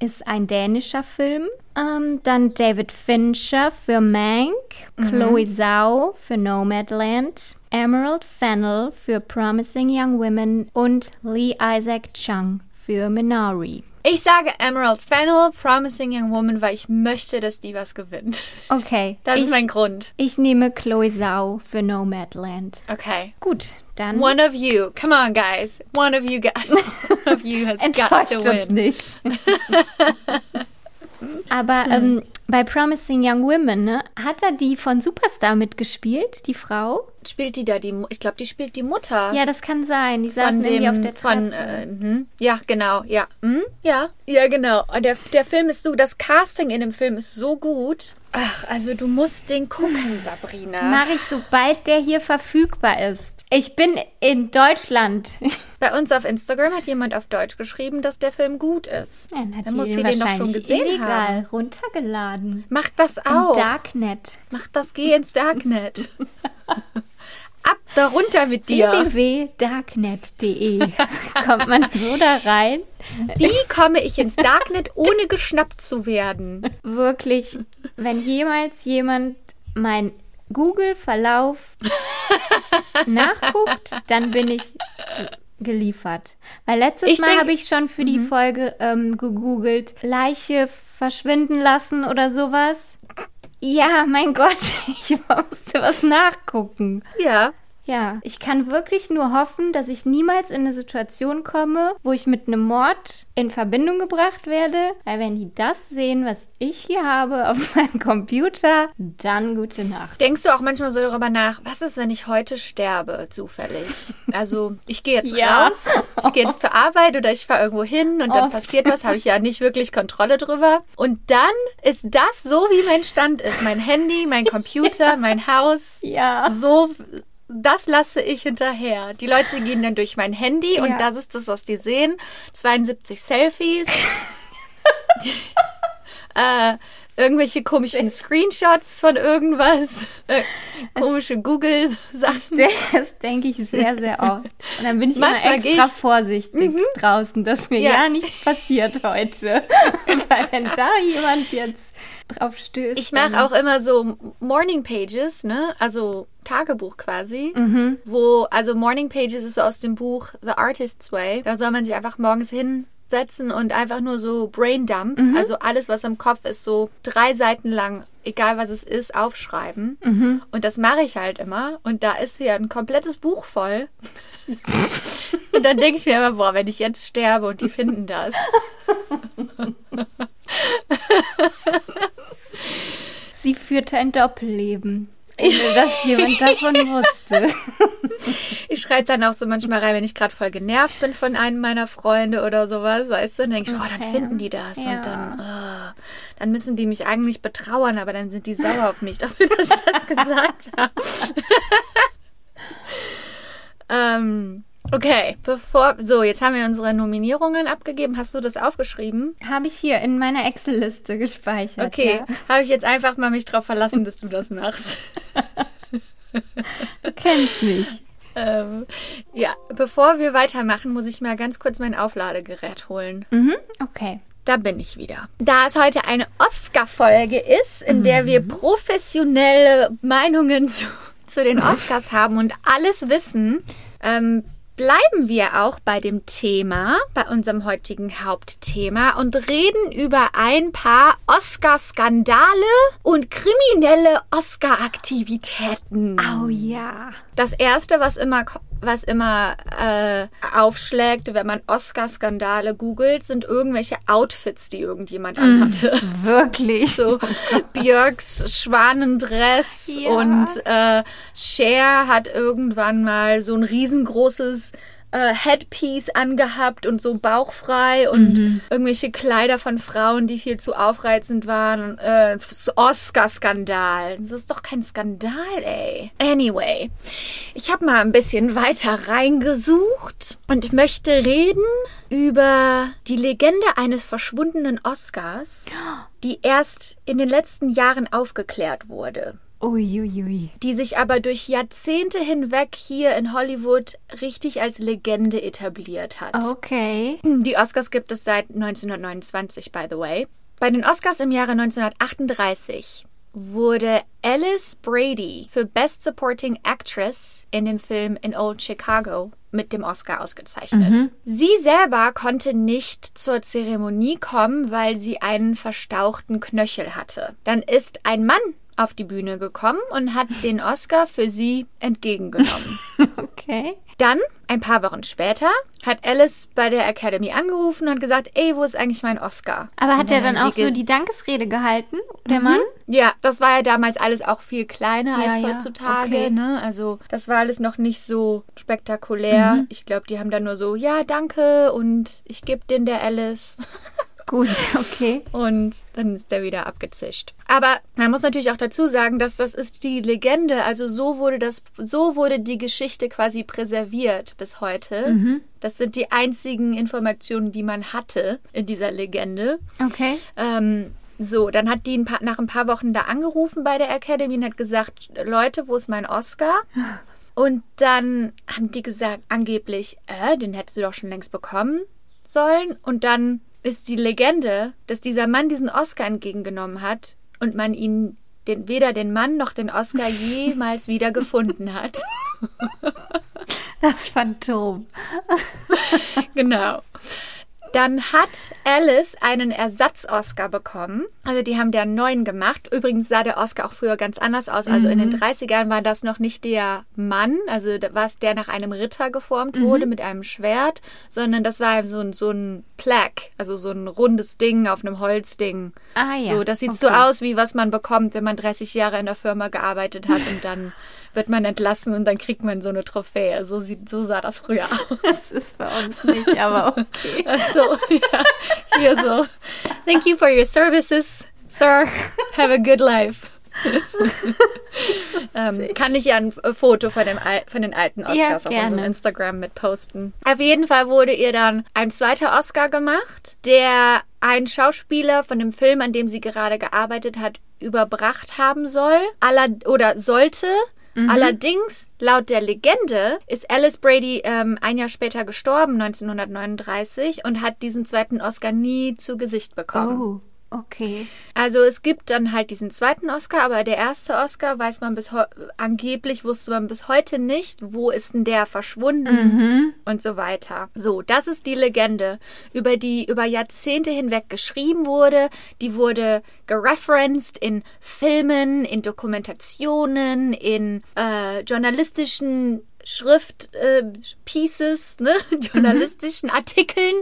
Ist ein dänischer Film. Ähm, dann David Fincher für Mank. Chloe Zhao für Nomadland. Emerald Fennell für Promising Young Women. Und Lee Isaac Chung für Minari. Ich sage Emerald Fennel, Promising Young Woman, weil ich möchte, dass die was gewinnt. *laughs* Okay. Das ich, ist mein Grund. ich nehme Chloe Zhao für Nomadland. Okay. Gut, dann One of you. Come on, guys. One of you. *laughs* One of you has got to uns win. nicht. *laughs* Aber ähm, bei Promising Young Women, ne, hat er die von Superstar mitgespielt, die Frau? Spielt die da die? Ich glaube, die spielt die Mutter. Ja, das kann sein. Die von saßen irgendwie auf der Treppe. von, äh, mhm. ja, genau, ja, mhm. ja, ja, genau. Und Der, der Film ist so, das Casting in dem Film ist so gut. Ach, also du musst den gucken, Sabrina. Mache ich, sobald der hier verfügbar ist. Ich bin in Deutschland. *laughs* Bei uns auf Instagram hat jemand auf Deutsch geschrieben, dass der Film gut ist. Ja, dann hat Dann muss sie den doch schon gesehen illegal haben. runtergeladen. Mach das Im auch. Darknet. Mach das, geh ins Darknet. *laughs* Ab darunter mit dir. www.darknet.de *laughs* Kommt man so da rein? Wie komme ich ins Darknet, ohne geschnappt zu werden? Wirklich, wenn jemals jemand mein Google-Verlauf *laughs* nachguckt, dann bin ich geliefert. Weil letztes Ich Mal habe ich schon für die Folge ähm, gegoogelt, Leiche verschwinden lassen oder sowas. Ja, mein Gott, *laughs* ich musste was nachgucken. Ja. Ja, ich kann wirklich nur hoffen, dass ich niemals in eine Situation komme, wo ich mit einem Mord in Verbindung gebracht werde. Weil wenn die das sehen, was ich hier habe auf *laughs* meinem Computer, dann gute Nacht. Denkst du auch manchmal so darüber nach, was ist, wenn ich heute sterbe, zufällig? Also, ich gehe jetzt Ja. raus, ich gehe jetzt zur Arbeit oder ich fahre irgendwo hin und dann Oft. passiert was, habe ich ja nicht wirklich Kontrolle drüber. Und dann ist das so, wie mein Stand ist. Mein Handy, mein Computer, mein Haus, *laughs* Ja. so, das lasse ich hinterher. Die Leute gehen dann durch mein Handy Ja. und das ist das, was die sehen. 72 Selfies. *laughs* äh, irgendwelche komischen Screenshots von irgendwas. Äh, komische Google-Sachen. *laughs* Das denke ich sehr, sehr oft. Und dann bin ich Manchmal immer extra ich- vorsichtig draußen, dass mir Ja. ja. nichts passiert heute. *laughs* Weil wenn da jemand jetzt drauf stößt. Ich mache auch immer so Morning Pages, ne? Also Tagebuch quasi. Mhm. Wo, also Morning Pages ist so aus dem Buch The Artist's Way. Da soll man sich einfach morgens hinsetzen und einfach nur so Brain Dump, Mhm. also alles, was im Kopf ist, so drei Seiten lang, egal was es ist, aufschreiben. Mhm. Und das mache ich halt immer. Und da ist hier ein komplettes Buch voll. *laughs* und dann denke ich mir immer, boah, wenn ich jetzt sterbe und die finden das. *laughs* Sie führte ein Doppelleben. Ohne dass jemand davon wusste. *laughs* Ich schreibe dann auch so manchmal rein, wenn ich gerade voll genervt bin von einem meiner Freunde oder sowas, weißt du, dann denke ich, oh, dann Okay. finden die das Ja. und dann, oh, dann müssen die mich eigentlich betrauern, aber dann sind die sauer auf mich dafür, *laughs* dass ich das gesagt habe. *laughs* ähm, okay, bevor, so, jetzt haben wir unsere Nominierungen abgegeben. Hast du das aufgeschrieben? Habe ich hier in meiner Excel-Liste gespeichert. Okay, Ja. habe ich jetzt einfach mal mich drauf verlassen, dass du das machst. Du kennst mich. *laughs* ähm, ja, bevor wir weitermachen, muss ich mal ganz kurz mein Aufladegerät holen. Mhm, okay. Da bin ich wieder. Da es heute eine Oscar-Folge ist, in der wir professionelle Meinungen *laughs* zu, zu den Oscars haben und alles wissen, ähm, bleiben wir auch bei dem Thema, bei unserem heutigen Hauptthema und reden über ein paar Oscar-Skandale und kriminelle Oscar-Aktivitäten. Oh ja. Das erste, was immer, was immer äh, aufschlägt, wenn man Oscar-Skandale googelt, sind irgendwelche Outfits, die irgendjemand anhatte. *laughs* Wirklich. So Björks Schwanendress Ja. und äh, Cher hat irgendwann mal so ein riesengroßes äh, Headpiece angehabt und so bauchfrei und irgendwelche Kleider von Frauen, die viel zu aufreizend waren. Äh, Oscar-Skandal. Das ist doch kein Skandal, ey. Anyway, ich habe mal ein bisschen weiter reingesucht und möchte reden über die Legende eines verschwundenen Oscars, die erst in den letzten Jahren aufgeklärt wurde Uiuiui. die sich aber durch Jahrzehnte hinweg hier in Hollywood richtig als Legende etabliert hat. Okay. Die Oscars gibt es seit 1929, by the way. Bei den Oscars im Jahre 1938 wurde Alice Brady für Best Supporting Actress in dem Film In Old Chicago mit dem Oscar ausgezeichnet. Sie selber konnte nicht zur Zeremonie kommen, weil sie einen verstauchten Knöchel hatte. Dann ist ein Mann auf die Bühne gekommen und hat den Oscar für sie entgegengenommen. *laughs* Okay. Dann, ein paar Wochen später, hat Alice bei der Academy angerufen und gesagt, ey, wo ist eigentlich mein Oscar? Aber hat er dann haben auch die so die Dankesrede gehalten, der Mann? Ja, das war ja damals alles auch viel kleiner Ja, als ja, heutzutage, okay. ne? Also, das war alles noch nicht so spektakulär. Mhm. Ich glaube, die haben dann nur so, ja, danke und ich gebe den der Alice. *laughs* Gut, *laughs* okay. Und dann ist der wieder abgezischt. Aber man muss natürlich auch dazu sagen, dass das ist die Legende. Also so wurde das, so wurde die Geschichte quasi präserviert bis heute. Das sind die einzigen Informationen, die man hatte in dieser Legende. Okay. Ähm, so, dann hat die ein paar, nach ein paar Wochen da angerufen bei der Academy und hat gesagt, Leute, wo ist mein Oscar? *laughs* Und dann haben die gesagt, angeblich, äh, den hättest du doch schon längst bekommen sollen. Und dann ist die Legende, dass dieser Mann diesen Oscar entgegengenommen hat und man ihn den, weder den Mann noch den Oscar *laughs* jemals wieder gefunden hat. Das Phantom. *laughs* Genau. Dann hat Alice einen Ersatz-Oscar bekommen. Also die haben der neuen gemacht. Übrigens sah der Oscar auch früher ganz anders aus. Also in den 30ern war das noch nicht der Mann, also war es der nach einem Ritter geformt wurde mit einem Schwert, sondern das war so ein, so ein Plaque, also so ein rundes Ding auf einem Holzding. Ah ja. So, das sieht so okay. aus, wie was man bekommt, wenn man 30 Jahre in der Firma gearbeitet hat und dann *laughs* wird man entlassen und dann kriegt man so eine Trophäe. So, sieht, so sah das früher *laughs* aus. Das ist bei uns nicht, aber okay. Ach so, ja. Hier so. Thank you for your services, sir. Have a good life. *laughs* ähm, kann ich ja ein F- Foto von, dem Al von den alten Oscars Ja, auf unserem gerne. Instagram mit posten. Auf jeden Fall wurde ihr dann ein zweiter Oscar gemacht, der ein Schauspieler von dem Film, an dem sie gerade gearbeitet hat, überbracht haben soll aller oder sollte. Mhm. Allerdings, laut der Legende, ist Alice Brady ähm, ein Jahr später gestorben, 1939, und hat diesen zweiten Oscar nie zu Gesicht bekommen. Oh, okay. Also es gibt dann halt diesen zweiten Oscar, aber der erste Oscar weiß man bis angeblich wusste man bis heute nicht, wo ist denn der verschwunden und so weiter. So, das ist die Legende, über die über Jahrzehnte hinweg geschrieben wurde. Die wurde gereferenced in Filmen, in Dokumentationen, in äh, journalistischen Schrift äh, Pieces, ne, *laughs* journalistischen Artikeln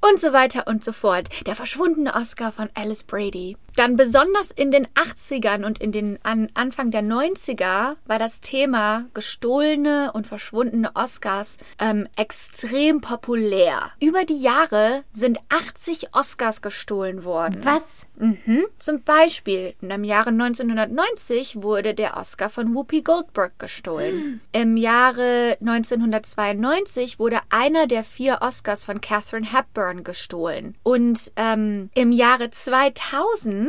und so weiter und so fort. Der verschwundene Oscar von Alice Brady. Dann besonders in den 80ern und in den an Anfang der 90er war das Thema gestohlene und verschwundene Oscars ähm, extrem populär. Über die Jahre sind 80 Oscars gestohlen worden. Was? Mhm. Zum Beispiel im Jahre 1990 wurde der Oscar von Whoopi Goldberg gestohlen. Im Jahre 1992 wurde einer der vier Oscars von Catherine Hepburn gestohlen. Und ähm, im Jahre 2000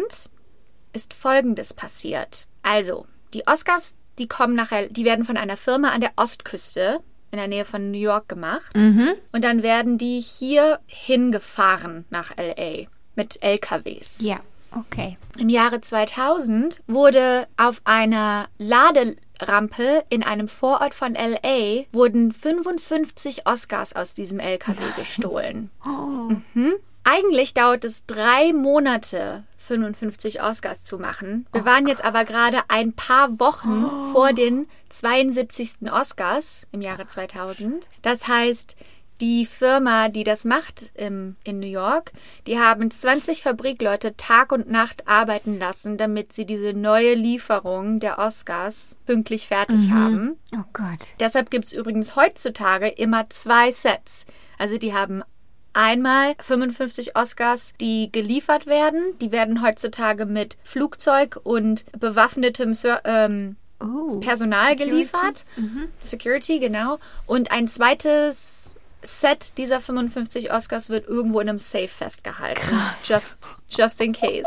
ist Folgendes passiert. Also, die Oscars, die kommen nachher, die werden von einer Firma an der Ostküste in der Nähe von New York gemacht. Mhm. Und dann werden die hier hingefahren nach LA mit LKWs. Ja, okay. Im Jahre 2000 wurde auf einer Laderampe in einem Vorort von LA wurden 55 Oscars aus diesem LKW *laughs* gestohlen. Oh. Eigentlich dauert es drei Monate, 55 Oscars zu machen. Wir waren jetzt aber gerade ein paar Wochen vor den 72. Oscars im Jahre 2000. Das heißt, die Firma, die das macht im, in New York, die haben 20 Fabrikleute Tag und Nacht arbeiten lassen, damit sie diese neue Lieferung der Oscars pünktlich fertig haben. Oh Gott. Deshalb gibt es übrigens heutzutage immer zwei Sets. Also die haben einmal 55 Oscars, die geliefert werden. Die werden heutzutage mit Flugzeug und bewaffnetem Ser ähm, Oh. Personal Security. geliefert. Security, genau. Und ein zweites Set dieser 55 Oscars wird irgendwo in einem Safe festgehalten. Just, just in case.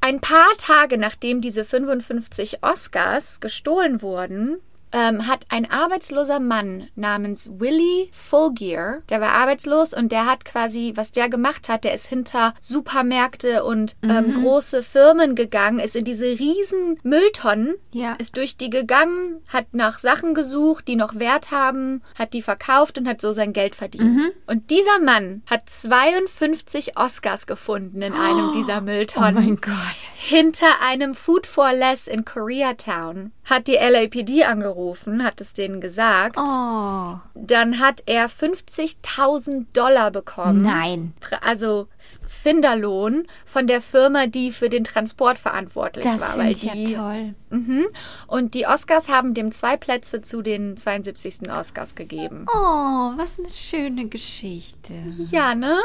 Ein paar Tage nachdem diese 55 Oscars gestohlen wurden, ähm, hat ein arbeitsloser Mann namens Willie Fulgier, der war arbeitslos und der hat quasi, was der gemacht hat, der ist hinter Supermärkte und ähm, große Firmen gegangen, ist in diese riesen Mülltonnen, Ja. ist durch die gegangen, hat nach Sachen gesucht, die noch Wert haben, hat die verkauft und hat so sein Geld verdient. Und dieser Mann hat 52 Oscars gefunden in einem dieser Oh Mülltonnen mein Gott. hinter einem Food for Less in Koreatown. Hat die LAPD angerufen, hat es denen gesagt. Oh. Dann hat er 50.000 Dollar bekommen. Nein. Also Finderlohn von der Firma, die für den Transport verantwortlich Das war. finde ich ja toll. Mhm. Und die Oscars haben dem zwei Plätze zu den 72. Oscars gegeben. Oh, was eine schöne Geschichte. Ja, ne?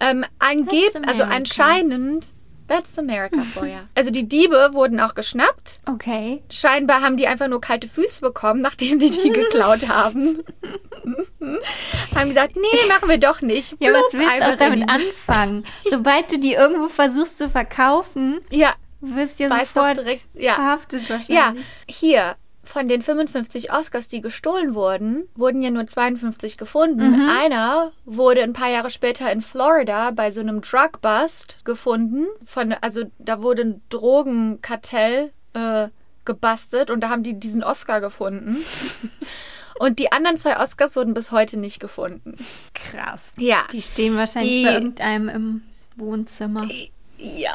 Ähm, angeb That's also anscheinend. That's America for ya. Also die Diebe wurden auch geschnappt. Okay. Scheinbar haben die einfach nur kalte Füße bekommen, nachdem die die geklaut haben. haben gesagt, nee, machen wir doch nicht. Ja, was Blub, willst du damit anfangen? Sobald du die irgendwo versuchst zu verkaufen, Ja, wirst du ja sofort direkt- ja. verhaftet ja, wahrscheinlich. hier. Von den 55 Oscars, die gestohlen wurden, wurden ja nur 52 gefunden. Mhm. Einer wurde ein paar Jahre später in Florida bei so einem Drug Bust gefunden. Von, also da wurde ein Drogenkartell äh, gebastelt und da haben die diesen Oscar gefunden. *laughs* und die anderen zwei Oscars wurden bis heute nicht gefunden. Krass. Ja. Die stehen wahrscheinlich Die- bei irgendeinem im Wohnzimmer. Ja.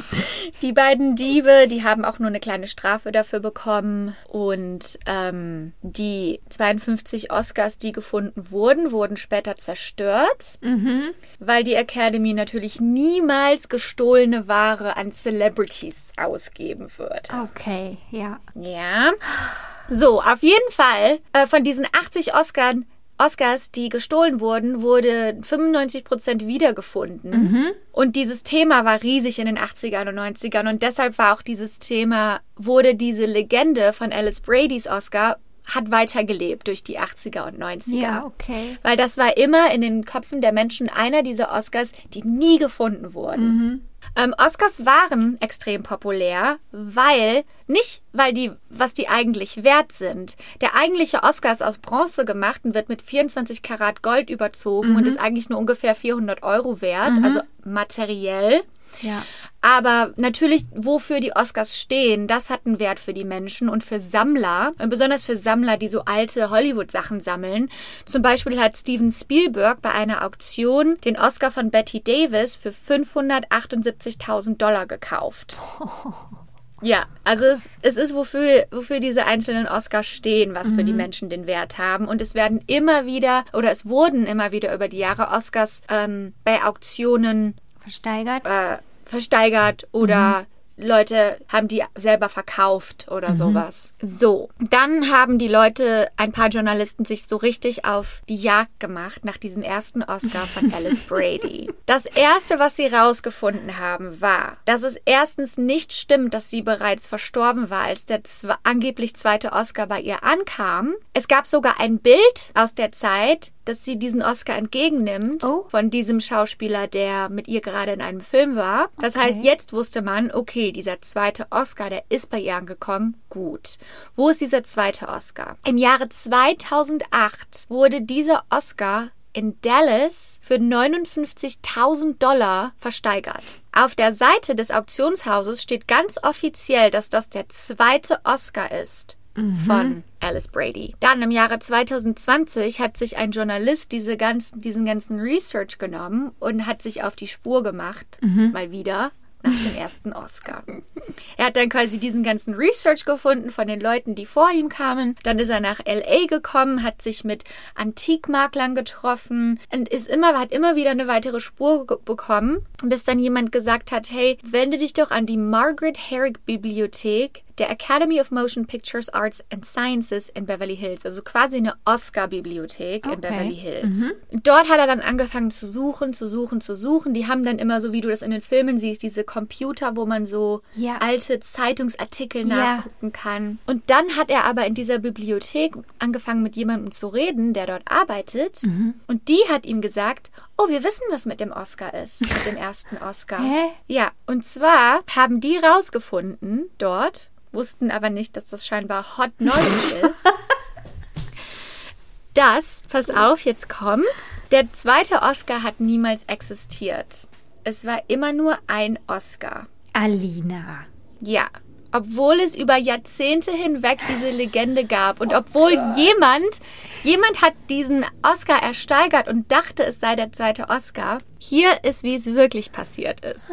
*laughs* Die beiden Diebe, die haben auch nur eine kleine Strafe dafür bekommen. Und ähm, die 52 Oscars, die gefunden wurden, wurden später zerstört, Mhm. weil die Academy natürlich niemals gestohlene Ware an Celebrities ausgeben würde. Okay, ja. Ja. So, auf jeden Fall, äh, von diesen 80 Oscars, Oscars, die gestohlen wurden, wurde 95% wiedergefunden. Und dieses Thema war riesig in den 80ern und 90ern. Und deshalb war auch dieses Thema, wurde diese Legende von Alice Bradys Oscar, hat weitergelebt durch die 80er und 90er. Ja, okay. Weil das war immer in den Köpfen der Menschen einer dieser Oscars, die nie gefunden wurden. Ähm, Oscars waren extrem populär, weil, nicht weil die, was die eigentlich wert sind. Der eigentliche Oscar ist aus Bronze gemacht und wird mit 24 Karat Gold überzogen und ist eigentlich nur ungefähr 400 Euro wert, also materiell. Ja. Aber natürlich, wofür die Oscars stehen, das hat einen Wert für die Menschen und für Sammler. Und besonders für Sammler, die so alte Hollywood-Sachen sammeln. Zum Beispiel hat Steven Spielberg bei einer Auktion den Oscar von Betty Davis für 578.000 Dollar gekauft. *laughs* Ja, also es, es ist, wofür, wofür diese einzelnen Oscars stehen, was für die Menschen den Wert haben. Und es werden immer wieder, oder es wurden immer wieder über die Jahre Oscars ähm, bei Auktionen Versteigert? äh, versteigert oder Leute haben die selber verkauft oder sowas. So, dann haben die Leute, ein paar Journalisten, sich so richtig auf die Jagd gemacht nach diesem ersten Oscar von *laughs* Alice Brady. Das erste, was sie rausgefunden haben, war, dass es erstens nicht stimmt, dass sie bereits verstorben war, als der angeblich zweite Oscar bei ihr ankam. Es gab sogar ein Bild aus der Zeit, dass sie diesen Oscar entgegennimmt Oh. von diesem Schauspieler, der mit ihr gerade in einem Film war. Das Okay. heißt, jetzt wusste man, okay, dieser zweite Oscar, der ist bei ihr angekommen. Gut. Wo ist dieser zweite Oscar? Im Jahre 2008 wurde dieser Oscar in Dallas für 59.000 Dollar versteigert. Auf der Seite des Auktionshauses steht ganz offiziell, dass das der zweite Oscar ist von Alice Brady. Dann im Jahre 2020 hat sich ein Journalist diese ganzen, diesen ganzen Research genommen und hat sich auf die Spur gemacht, mal wieder, nach dem ersten Oscar. Er hat dann quasi diesen ganzen Research gefunden von den Leuten, die vor ihm kamen. Dann ist er nach LA gekommen, hat sich mit Antikmaklern getroffen und ist immer, hat immer wieder eine weitere Spur bekommen, bis dann jemand gesagt hat, hey, wende dich doch an die Margaret Herrick Bibliothek der Academy of Motion Pictures Arts and Sciences in Beverly Hills, also quasi eine Oscar-Bibliothek in Okay. Beverly Hills. Dort hat er dann angefangen zu suchen, zu suchen, zu suchen. Die haben dann immer so, wie du das in den Filmen siehst, diese Computer, wo man so Ja. alte Zeitungsartikel Ja. nachgucken kann. Und dann hat er aber in dieser Bibliothek angefangen mit jemandem zu reden, der dort arbeitet. Mhm. Und die hat ihm gesagt, oh, wir wissen, was mit dem Oscar ist, mit dem ersten Oscar. *laughs* Hä? Ja, und zwar haben die rausgefunden dort, wussten aber nicht, dass das scheinbar Hot Knowledge *laughs* ist. dass, pass auf, jetzt kommt's. Der zweite Oscar hat niemals existiert. Es war immer nur ein Oscar. Alina. Ja. Obwohl es über Jahrzehnte hinweg diese Legende gab und obwohl jemand, jemand hat diesen Oscar ersteigert und dachte, es sei der zweite Oscar, hier ist, wie es wirklich passiert ist.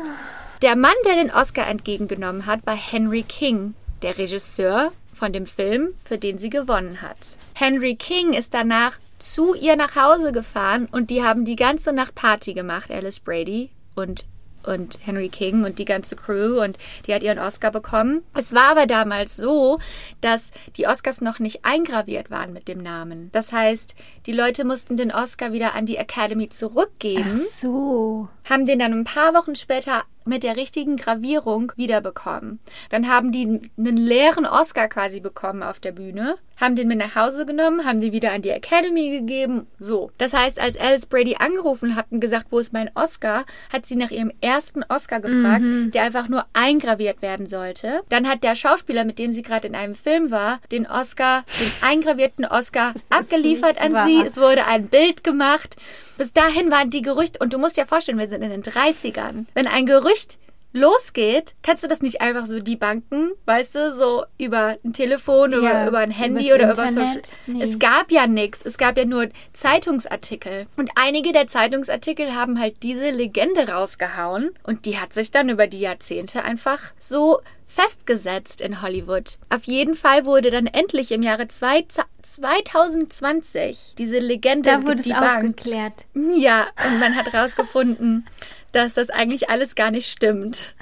Der Mann, der den Oscar entgegengenommen hat, war Henry King, der Regisseur von dem Film, für den sie gewonnen hat. Henry King ist danach zu ihr nach Hause gefahren und die haben die ganze Nacht Party gemacht, Alice Brady und und Henry King und die ganze Crew und die hat ihren Oscar bekommen. Es war aber damals so, dass die Oscars noch nicht eingraviert waren mit dem Namen. Das heißt, die Leute mussten den Oscar wieder an die Academy zurückgeben Ach so. haben den dann ein paar Wochen später mit der richtigen Gravierung wiederbekommen. Dann haben die einen leeren Oscar quasi bekommen auf der Bühne, haben den mit nach Hause genommen, haben den wieder an die Academy gegeben. So. Das heißt, als Alice Brady angerufen hat und gesagt, wo ist mein Oscar, hat sie nach ihrem ersten Oscar gefragt, der einfach nur eingraviert werden sollte. Dann hat der Schauspieler, mit dem sie gerade in einem Film war, den Oscar, den eingravierten Oscar *laughs* abgeliefert an wahr. sie. Es wurde ein Bild gemacht. Bis dahin waren die Gerüchte, und du musst dir vorstellen, wir sind in den 30ern. Wenn ein Gerücht losgeht, kannst du das nicht einfach so debunken, weißt du, so über ein Telefon oder Ja, über ein Handy übers oder über Social. Internet? Nee. Es gab ja nichts, es gab ja nur Zeitungsartikel. Und einige der Zeitungsartikel haben halt diese Legende rausgehauen und die hat sich dann über die Jahrzehnte einfach so festgesetzt in Hollywood. Auf jeden Fall wurde dann endlich im Jahre zwei, 2020 diese Legende Da wurde es gedebunked. aufgeklärt. *laughs* Ja, und man hat rausgefunden, dass das eigentlich alles gar nicht stimmt.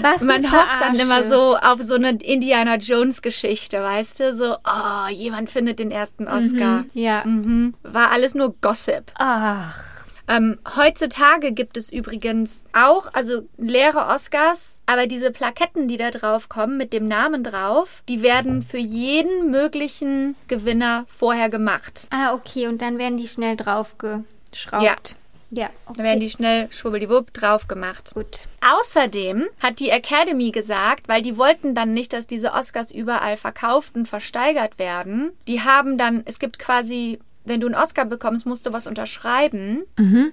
Was Man hofft dann immer so auf so eine Indiana Jones Geschichte, weißt du? So, oh, jemand findet den ersten Oscar. Ja. Mhm. War alles nur Gossip. Ach. Ähm, heutzutage gibt es übrigens auch, also leere Oscars, aber diese Plaketten, die da drauf kommen, mit dem Namen drauf, die werden für jeden möglichen Gewinner vorher gemacht. Ah, okay. Und dann werden die schnell draufgeschraubt. Ja. Ja, okay. Da werden die schnell schwubbeliwupp drauf gemacht. Gut. Außerdem hat die Academy gesagt, weil die wollten dann nicht, dass diese Oscars überall verkauft und versteigert werden. Die haben dann, es gibt quasi, wenn du einen Oscar bekommst, musst du was unterschreiben,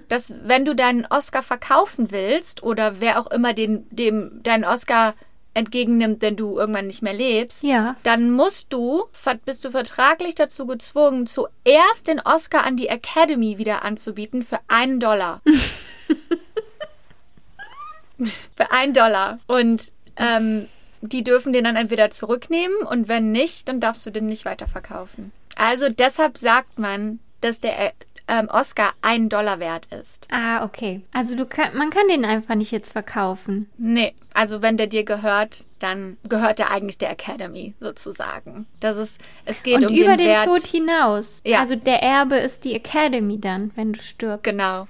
dass wenn du deinen Oscar verkaufen willst oder wer auch immer den, dem deinen Oscar entgegennimmt, wenn du irgendwann nicht mehr lebst, Ja. dann musst du, bist du vertraglich dazu gezwungen, zuerst den Oscar an die Academy wieder anzubieten für einen Dollar. *laughs* für einen Dollar. Und ähm, die dürfen den dann entweder zurücknehmen und wenn nicht, dann darfst du den nicht weiterverkaufen. Also deshalb sagt man, dass der äh, ähm, Oscar einen Dollar wert ist. Ah, okay. Also du kann, man kann den einfach nicht jetzt verkaufen. Nee, also wenn der dir gehört, dann gehört er eigentlich der Academy sozusagen. Das ist, es geht Und um über den, den, Wert. Tod hinaus. Ja. Also der Erbe ist die Academy dann, wenn du stirbst. Genau.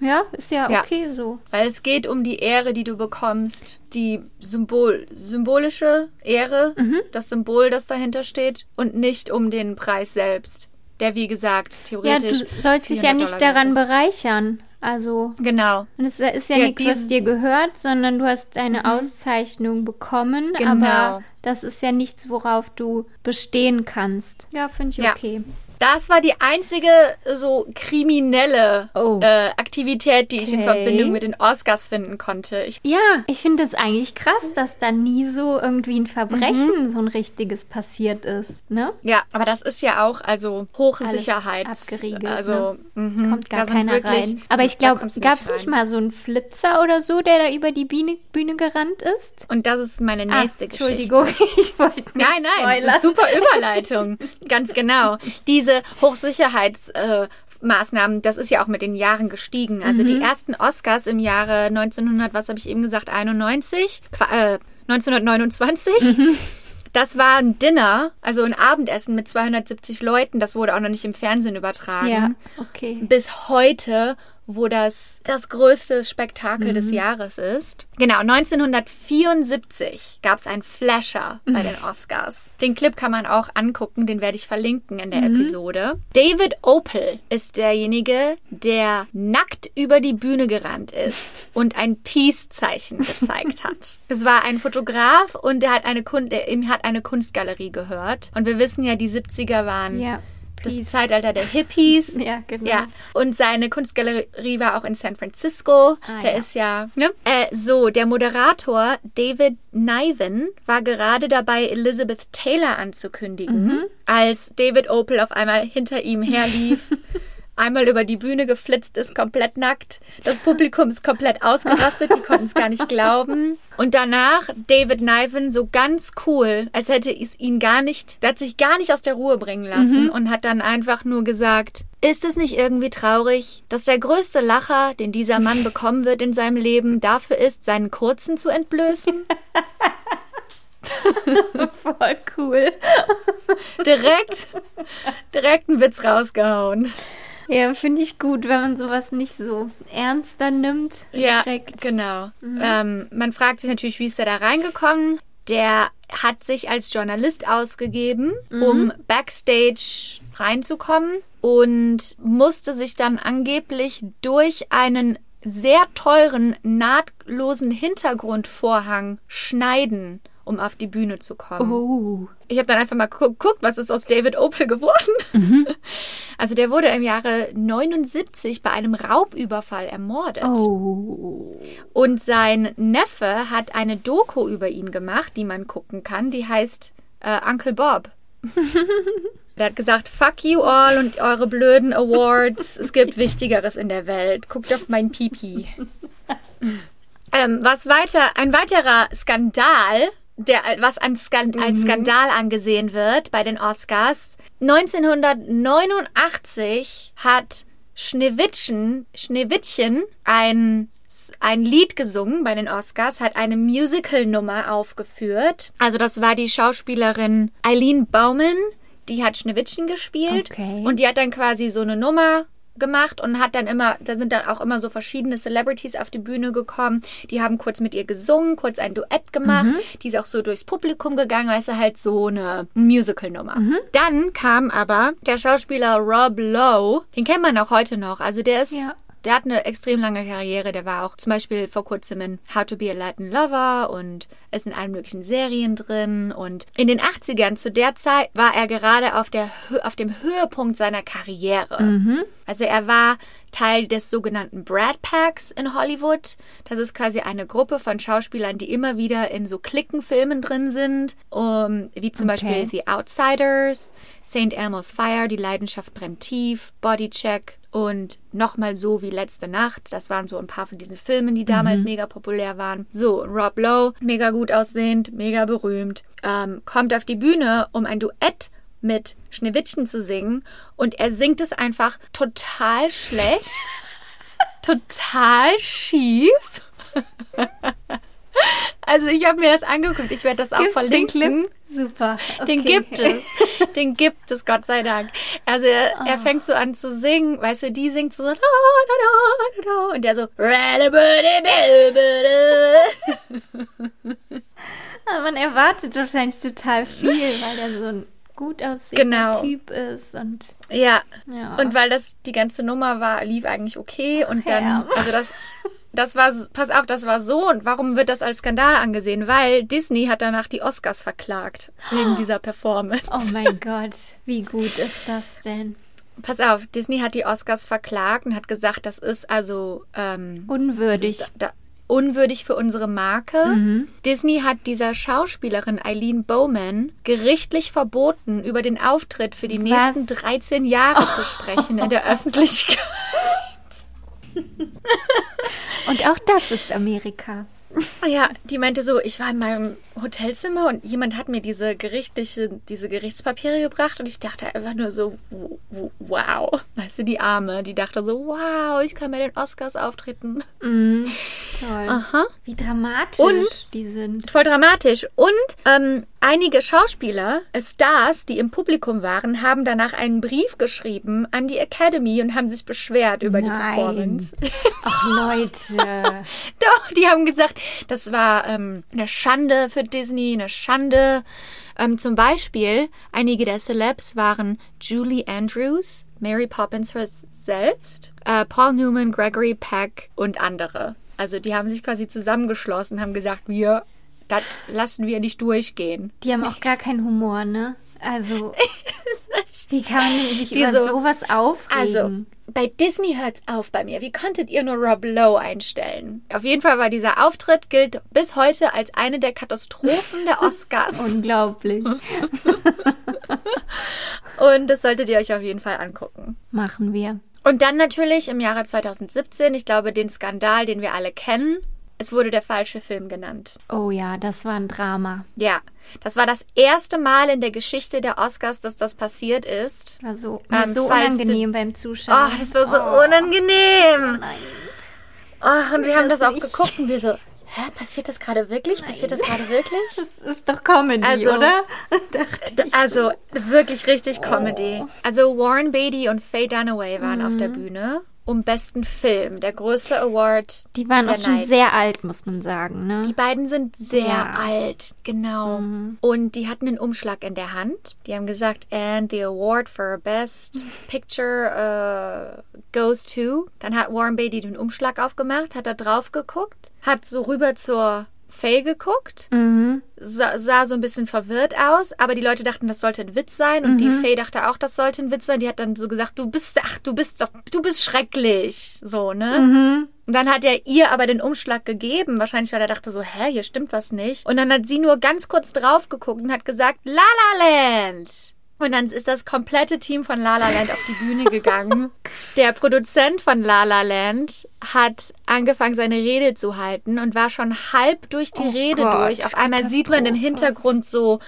Ja, ist ja, Ja. okay so. Weil es geht um die Ehre, die du bekommst, die Symbol, symbolische Ehre, das Symbol, das dahinter steht, und nicht um den Preis selbst. der wie gesagt Ja, theoretisch. du sollst dich ja 400 nicht Dollar daran ist. bereichern. Also, Genau. und es ist ja, Ja, nichts, was dir gehört, sondern du hast eine Auszeichnung bekommen, Genau. aber das ist ja nichts, worauf du bestehen kannst. Ja, finde ich Ja. okay. Das war die einzige so kriminelle Oh. äh, Aktivität, die ich in Okay. Verbindung mit den Oscars finden konnte. Ich, Ja, ich finde es eigentlich krass, dass da nie so irgendwie ein Verbrechen, so ein richtiges passiert ist, ne? ja, aber das ist ja auch also Hochsicherheits. abgeriegelt, Also ne? mhm, Kommt gar keiner wirklich- rein. Aber ich glaube, gab es nicht mal so einen Flitzer oder so, der da über die Bühne, Bühne gerannt ist? Und das ist meine Ah, nächste Entschuldigung, Geschichte. *laughs* ich wollte nicht Nein, nein, super Überleitung. Ganz genau. *laughs* Diese Hochsicherheitsmaßnahmen, äh, das ist ja auch mit den Jahren gestiegen. Also Mhm. die ersten Oscars im Jahre 1900, was habe ich eben gesagt, 91, Qua- äh, 1929. Mhm. Das war ein Dinner, also ein Abendessen mit 270 Leuten. Das wurde auch noch nicht im Fernsehen übertragen. Ja, okay. Bis heute, wo das das größte Spektakel Mhm. des Jahres ist. Genau, 1974 gab es einen Flasher bei den *laughs* Oscars. Den Clip kann man auch angucken, den werde ich verlinken in der Mhm. Episode. David Opel ist derjenige, der nackt über die Bühne gerannt ist und ein Peace-Zeichen gezeigt hat. *laughs* Es war ein Fotograf und der hat eine, Kun der, ihm hat eine Kunstgalerie gehört. Und wir wissen ja, die 70er waren Das. Zeitalter der Hippies. *laughs* Ja, genau. Ja, und seine Kunstgalerie war auch in San Francisco. Ah, der ja. ist ja, ne? Äh, so, der Moderator David Niven war gerade dabei, Elizabeth Taylor anzukündigen, Mhm. als David Opel auf einmal hinter ihm herlief. *laughs* Einmal über die Bühne geflitzt ist, komplett nackt. Das Publikum ist komplett ausgerastet, die konnten es gar nicht glauben. Und danach David Niven so ganz cool, als hätte es ihn gar nicht, der hat sich gar nicht aus der Ruhe bringen lassen und hat dann einfach nur gesagt, ist es nicht irgendwie traurig, dass der größte Lacher, den dieser Mann bekommen wird in seinem Leben, dafür ist, seinen kurzen zu entblößen? *laughs* Voll cool. Direkt, direkt einen Witz rausgehauen. Ja, finde ich gut, wenn man sowas nicht so ernster nimmt. Ja, Direkt. genau. Ähm, man fragt sich natürlich, wie ist er da reingekommen? Der hat sich als Journalist ausgegeben, um backstage reinzukommen und musste sich dann angeblich durch einen sehr teuren, nahtlosen Hintergrundvorhang schneiden, um auf die Bühne zu kommen. Oh. Ich habe dann einfach mal gu- geguckt, was ist aus David Opel geworden. *laughs* Also der wurde im Jahre 79 bei einem Raubüberfall ermordet. Oh. Und sein Neffe hat eine Doku über ihn gemacht, die man gucken kann. Die heißt äh, Uncle Bob. *laughs* Der hat gesagt, fuck you all und eure blöden Awards. Es gibt Wichtigeres in der Welt. Guckt auf mein Pipi. *laughs* ähm, was weiter, ein weiterer Skandal, der, was als Skandal angesehen wird bei den Oscars. 1989 hat Schneewittchen, Schneewittchen ein ein Lied gesungen bei den Oscars, hat eine Musical-Nummer aufgeführt. Also das war die Schauspielerin Eileen Bauman, die hat Schneewittchen gespielt. Okay. Und die hat dann quasi so eine Nummer gemacht und hat dann immer, da sind dann auch immer so verschiedene Celebrities auf die Bühne gekommen. Die haben kurz mit ihr gesungen, kurz ein Duett gemacht. Mhm. Die ist auch so durchs Publikum gegangen, weißt du, halt so eine Musical-Nummer. Mhm. Dann kam aber der Schauspieler Rob Lowe, den kennt man auch heute noch. Also der ist Ja. der hat eine extrem lange Karriere. Der war auch zum Beispiel vor kurzem in How to be a Latin Lover und ist in allen möglichen Serien drin. Und in den 80ern, zu der Zeit, war er gerade auf, der, auf dem Höhepunkt seiner Karriere. Also er war Teil des sogenannten Brad Packs in Hollywood. Das ist quasi eine Gruppe von Schauspielern, die immer wieder in so Klickenfilmen drin sind, um, wie zum Okay. Beispiel The Outsiders, St. Elmo's Fire, Die Leidenschaft brennt tief, Bodycheck und nochmal so wie letzte Nacht. Das waren so ein paar von diesen Filmen, die damals mega populär waren. So, Rob Lowe, mega gut aussehend, mega berühmt, ähm, kommt auf die Bühne, um ein Duett mit Schneewittchen zu singen und er singt es einfach total schlecht, *laughs* total schief. *laughs* Also ich habe mir das angeguckt, ich werde das auch Gibt's den verlinken. Super. Den okay. gibt es. Den gibt es, Gott sei Dank. Also er, Ah. er fängt so an zu singen, weißt du, die singt so, da, da, da, da, und der so, Aber man erwartet wahrscheinlich total viel, weil der so ein gut aussehender Genau. Typ ist und Ja. ja. Und weil das die ganze Nummer war, lief eigentlich okay. Und dann, ja. also das, das war, pass auf, das war so. Und warum wird das als Skandal angesehen? Weil Disney hat danach die Oscars verklagt. Wegen *gasps* dieser Performance. oh mein Gott, wie gut ist das denn? Pass auf, Disney hat die Oscars verklagt und hat gesagt, das ist also ähm, Unwürdig. da, da, unwürdig für unsere Marke. Disney hat dieser Schauspielerin Eileen Bowman gerichtlich verboten, über den Auftritt für die Was? nächsten 13 Jahre zu *laughs* sprechen in der Öffentlichkeit. Und auch das ist Amerika. Ja, die meinte so, ich war in meinem Hotelzimmer und jemand hat mir diese gerichtliche, diese Gerichtspapiere gebracht und ich dachte einfach nur so, wow. Weißt du, die Arme, die dachte so, wow, ich kann bei den Oscars auftreten. Mm, toll. Aha. Wie dramatisch Und- die sind. Voll dramatisch. Und ähm, einige Schauspieler, äh, Stars, die im Publikum waren, haben danach einen Brief geschrieben an die Academy und haben sich beschwert über die Nein. Performance. Ach Leute. *laughs* Doch, die haben gesagt, das war ähm, eine Schande für Disney, eine Schande. Ähm, zum Beispiel, einige der Celebs waren Julie Andrews, Mary Poppins selbst, äh, Paul Newman, Gregory Peck und andere. Also die haben sich quasi zusammengeschlossen, haben gesagt, wir, das lassen wir nicht durchgehen. Die haben auch gar keinen Humor, ne? Also, *laughs* wie kann man sich über so- sowas aufregen? Also, bei Disney hört's auf bei mir. Wie konntet ihr nur Rob Lowe einstellen? Auf jeden Fall war dieser Auftritt gilt bis heute als eine der Katastrophen der Oscars. *laughs* Unglaublich. *laughs* Und das solltet ihr euch auf jeden Fall angucken. Machen wir. Und dann natürlich im Jahre 2017, ich glaube, den Skandal, den wir alle kennen. Es wurde der falsche Film genannt. Oh ja, das war ein Drama. Ja, das war das erste Mal in der Geschichte der Oscars, dass das passiert ist. War so, Ähm, so falls du- unangenehm beim Oh, Zuschauen. das war so unangenehm. Nein. Oh, und wir haben das auch nicht. geguckt und wir so, hä, passiert das gerade wirklich? Passiert das gerade wirklich? *laughs* Das ist doch Comedy, Also- oder? *laughs* Also wirklich richtig Comedy. Also Warren Beatty und Faye Dunaway waren auf Mhm. der Bühne um besten Film, der größte Award. Die waren auch schon Night. sehr alt, muss man sagen, ne? Die beiden sind sehr Ja. Mhm. alt, genau. Und die hatten einen Umschlag in der Hand. Die haben gesagt, and the award for best picture uh, goes to. Dann hat Warren Beatty den Umschlag aufgemacht, hat da drauf geguckt, hat so rüber zur Faye geguckt, mhm. sah, sah so ein bisschen verwirrt aus, aber die Leute dachten, das sollte ein Witz sein und Mhm. die Faye dachte auch, das sollte ein Witz sein. Die hat dann so gesagt, du bist, ach, du bist doch, du bist schrecklich, so, ne? Mhm. Und dann hat er ihr aber den Umschlag gegeben, wahrscheinlich weil er dachte so, hä, hier stimmt was nicht. Und dann hat sie nur ganz kurz drauf geguckt und hat gesagt, La La Land. Und dann ist das komplette Team von La La Land auf die Bühne gegangen. Der Produzent von La La Land hat angefangen, seine Rede zu halten und war schon halb durch die Oh Rede Gott, durch. Auf einmal sieht man im. Hintergrund so,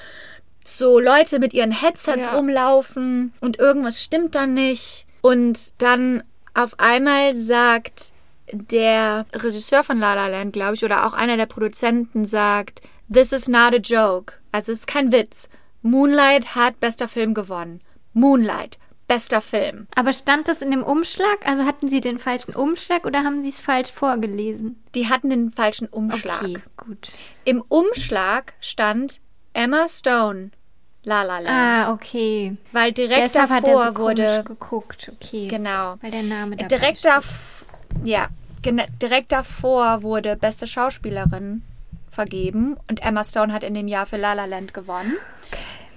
so Leute mit ihren Headsets Ja. rumlaufen und irgendwas stimmt dann nicht. Und dann auf einmal sagt der Regisseur von La La Land, glaube ich, oder auch einer der Produzenten sagt, This is not a joke. Also es ist kein Witz. Moonlight hat bester Film gewonnen. Moonlight, bester Film. Aber stand das in dem Umschlag? Also hatten Sie den falschen Umschlag oder haben Sie es falsch vorgelesen? Die hatten den falschen Umschlag. Okay, gut. Im Umschlag stand Emma Stone, La La Land. Ah, okay. Weil direkt Deshalb hat er davor so wurde geguckt. Okay. Genau. Weil der Name dabei Direkt, steht. dav ja, direkt davor wurde beste Schauspielerin vergeben und Emma Stone hat in dem Jahr für La La Land gewonnen.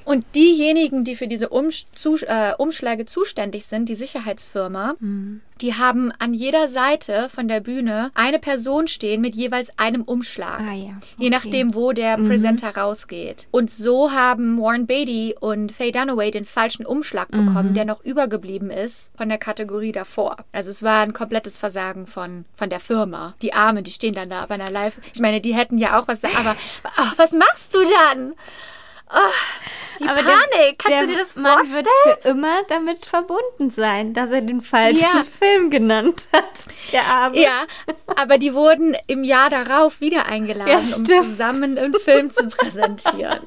Und diejenigen, die für diese Umsch zu äh, Umschläge zuständig sind, die Sicherheitsfirma, Mhm. die haben an jeder Seite von der Bühne eine Person stehen mit jeweils einem Umschlag. Ah ja. Je okay. nachdem, wo der Präsenter rausgeht. Und so haben Warren Beatty und Faye Dunaway den falschen Umschlag bekommen, der noch übergeblieben ist von der Kategorie davor. Also es war ein komplettes Versagen von, von der Firma. Die Armen, die stehen dann da bei einer Live. Ich meine, die hätten ja auch was da, aber ach, was machst du dann? Oh, die Aber Panik, der, kannst der du dir das Mann vorstellen? wird für immer damit verbunden sein, dass er den falschen Ja. Film genannt hat. Der Arme. Ja, aber die wurden im Jahr darauf wieder eingeladen, Ja, um zusammen einen Film zu präsentieren.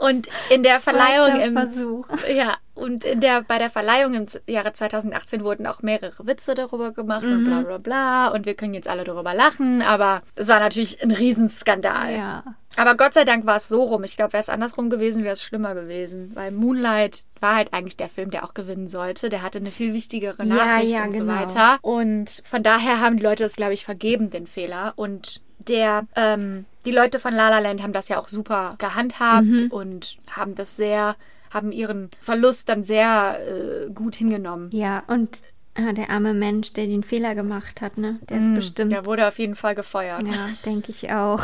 Und in der Verleihung im Versuch. ja und in der, bei der Verleihung im Jahre 2018 wurden auch mehrere Witze darüber gemacht und bla bla bla. Und wir können jetzt alle darüber lachen, aber es war natürlich ein Riesenskandal. Ja. Aber Gott sei Dank war es so rum. Ich glaube, wäre es andersrum gewesen, wäre es schlimmer gewesen. Weil Moonlight war halt eigentlich der Film, der auch gewinnen sollte. Der hatte eine viel wichtigere Ja, Nachricht ja, und so genau. weiter. Und von daher haben die Leute das, glaube ich, vergeben, den Fehler. Und der, ähm, die Leute von La La Land haben das ja auch super gehandhabt Mhm. und haben das sehr, haben ihren Verlust dann sehr äh, gut hingenommen. Ja, und ah, der arme Mensch, der den Fehler gemacht hat, ne? Der ist bestimmt. Der wurde auf jeden Fall gefeuert. Ja, denke ich auch.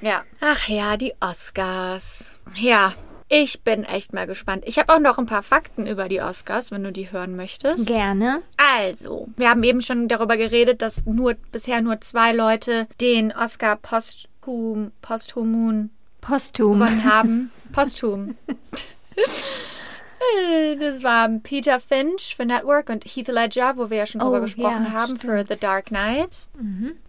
Ja. Ach ja, die Oscars. Ja, ich bin echt mal gespannt. Ich habe auch noch ein paar Fakten über die Oscars, wenn du die hören möchtest. Gerne. Also, wir haben eben schon darüber geredet, dass nur bisher nur zwei Leute den Oscar posthum, posthumun Posthum. gewonnen haben. *laughs* Posthum. *laughs* Das waren Peter Finch für Network und Heath Ledger, wo wir ja schon drüber Oh, gesprochen ja, haben, für stimmt. The Dark Knight.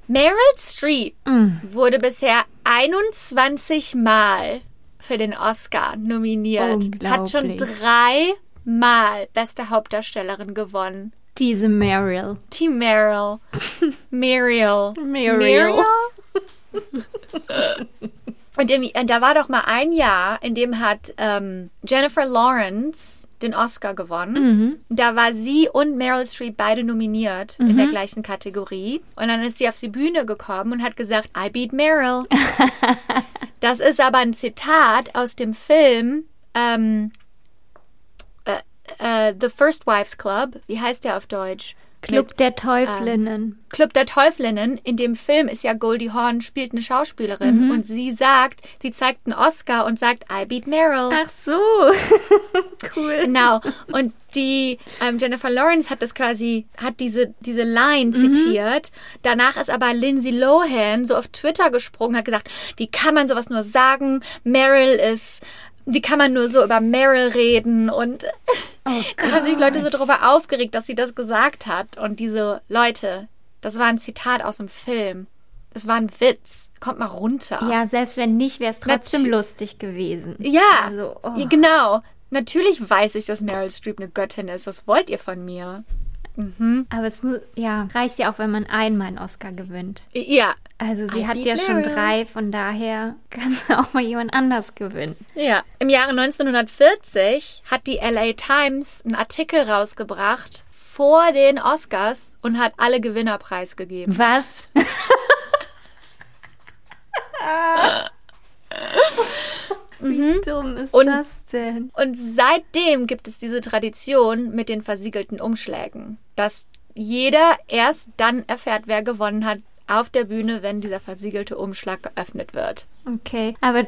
Meryl Streep Mm. wurde bisher 21 Mal für den Oscar nominiert. Hat schon Unglaublich. drei Mal beste Hauptdarstellerin gewonnen. Diese Meryl. Team Meryl. *laughs* Muriel. Muriel. *laughs* Und, im, und da war doch mal ein Jahr, in dem hat ähm, Jennifer Lawrence den Oscar gewonnen. Da war sie und Meryl Streep beide nominiert in der gleichen Kategorie. Und dann ist sie auf die Bühne gekommen und hat gesagt, I beat Meryl. *laughs* das ist aber ein Zitat aus dem Film ähm, äh, äh, The First Wives Club. Wie heißt der auf Deutsch? Club der Teuflinnen. Club der Teuflinnen. In dem Film ist ja Goldie Hawn spielt eine Schauspielerin und sie sagt, sie zeigt einen Oscar und sagt, I beat Meryl. Ach so. *laughs* cool. Genau. Und die ähm, Jennifer Lawrence hat das quasi, hat diese, diese Line zitiert. Danach ist aber Lindsay Lohan so auf Twitter gesprungen, hat gesagt, wie kann man sowas nur sagen? Meryl ist, wie kann man nur so über Meryl reden? Und *laughs* da haben sich Leute so darüber aufgeregt, dass sie das gesagt hat. Und diese Leute, das war ein Zitat aus dem Film. Das war ein Witz. Kommt mal runter. Ja, selbst wenn nicht, wäre es trotzdem Natu- lustig gewesen. Ja, Also, oh. ja, genau. Natürlich weiß ich, dass Meryl Streep eine Göttin ist. Was wollt ihr von mir? Aber es muss, ja, reicht ja auch, wenn man einmal einen Oscar gewinnt. Ja, Also sie I hat ja schon Meryl. drei, von daher *laughs* kann sie auch mal jemand anders gewinnen. ja. Im Jahre 1940 hat die LA Times einen Artikel rausgebracht vor den Oscars und hat alle Gewinner preisgegeben. Was? *laughs* *laughs* Wie dumm ist Und- das denn? Und seitdem gibt es diese Tradition mit den versiegelten Umschlägen, dass jeder erst dann erfährt, wer gewonnen hat, auf der Bühne, wenn dieser versiegelte Umschlag geöffnet wird. Okay, aber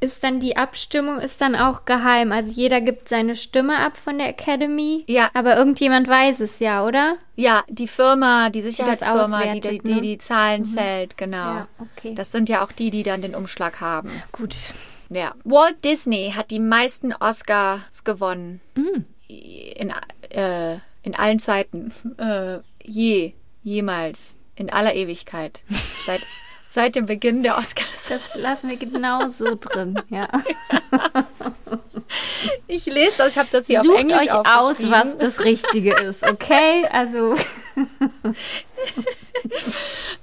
ist dann die Abstimmung ist dann auch geheim? Also jeder gibt seine Stimme ab von der Academy? Ja. Aber irgendjemand weiß es ja, oder? Ja, die Firma, die Sicherheitsfirma, die die, die, ne? die Zahlen zählt, genau. Ja, okay. Das sind ja auch die, die dann den Umschlag haben. Gut. Ja. Walt Disney hat die meisten Oscars gewonnen. Mm. In, äh, in allen Zeiten. *laughs* Äh, je, jemals. In aller Ewigkeit. *laughs* Seit, seit dem Beginn der Oscars. Das lassen wir genau so drin, ja. *laughs* Ich lese das, ich habe das hier auf Sucht Englisch euch aus, was das Richtige ist, okay? Also,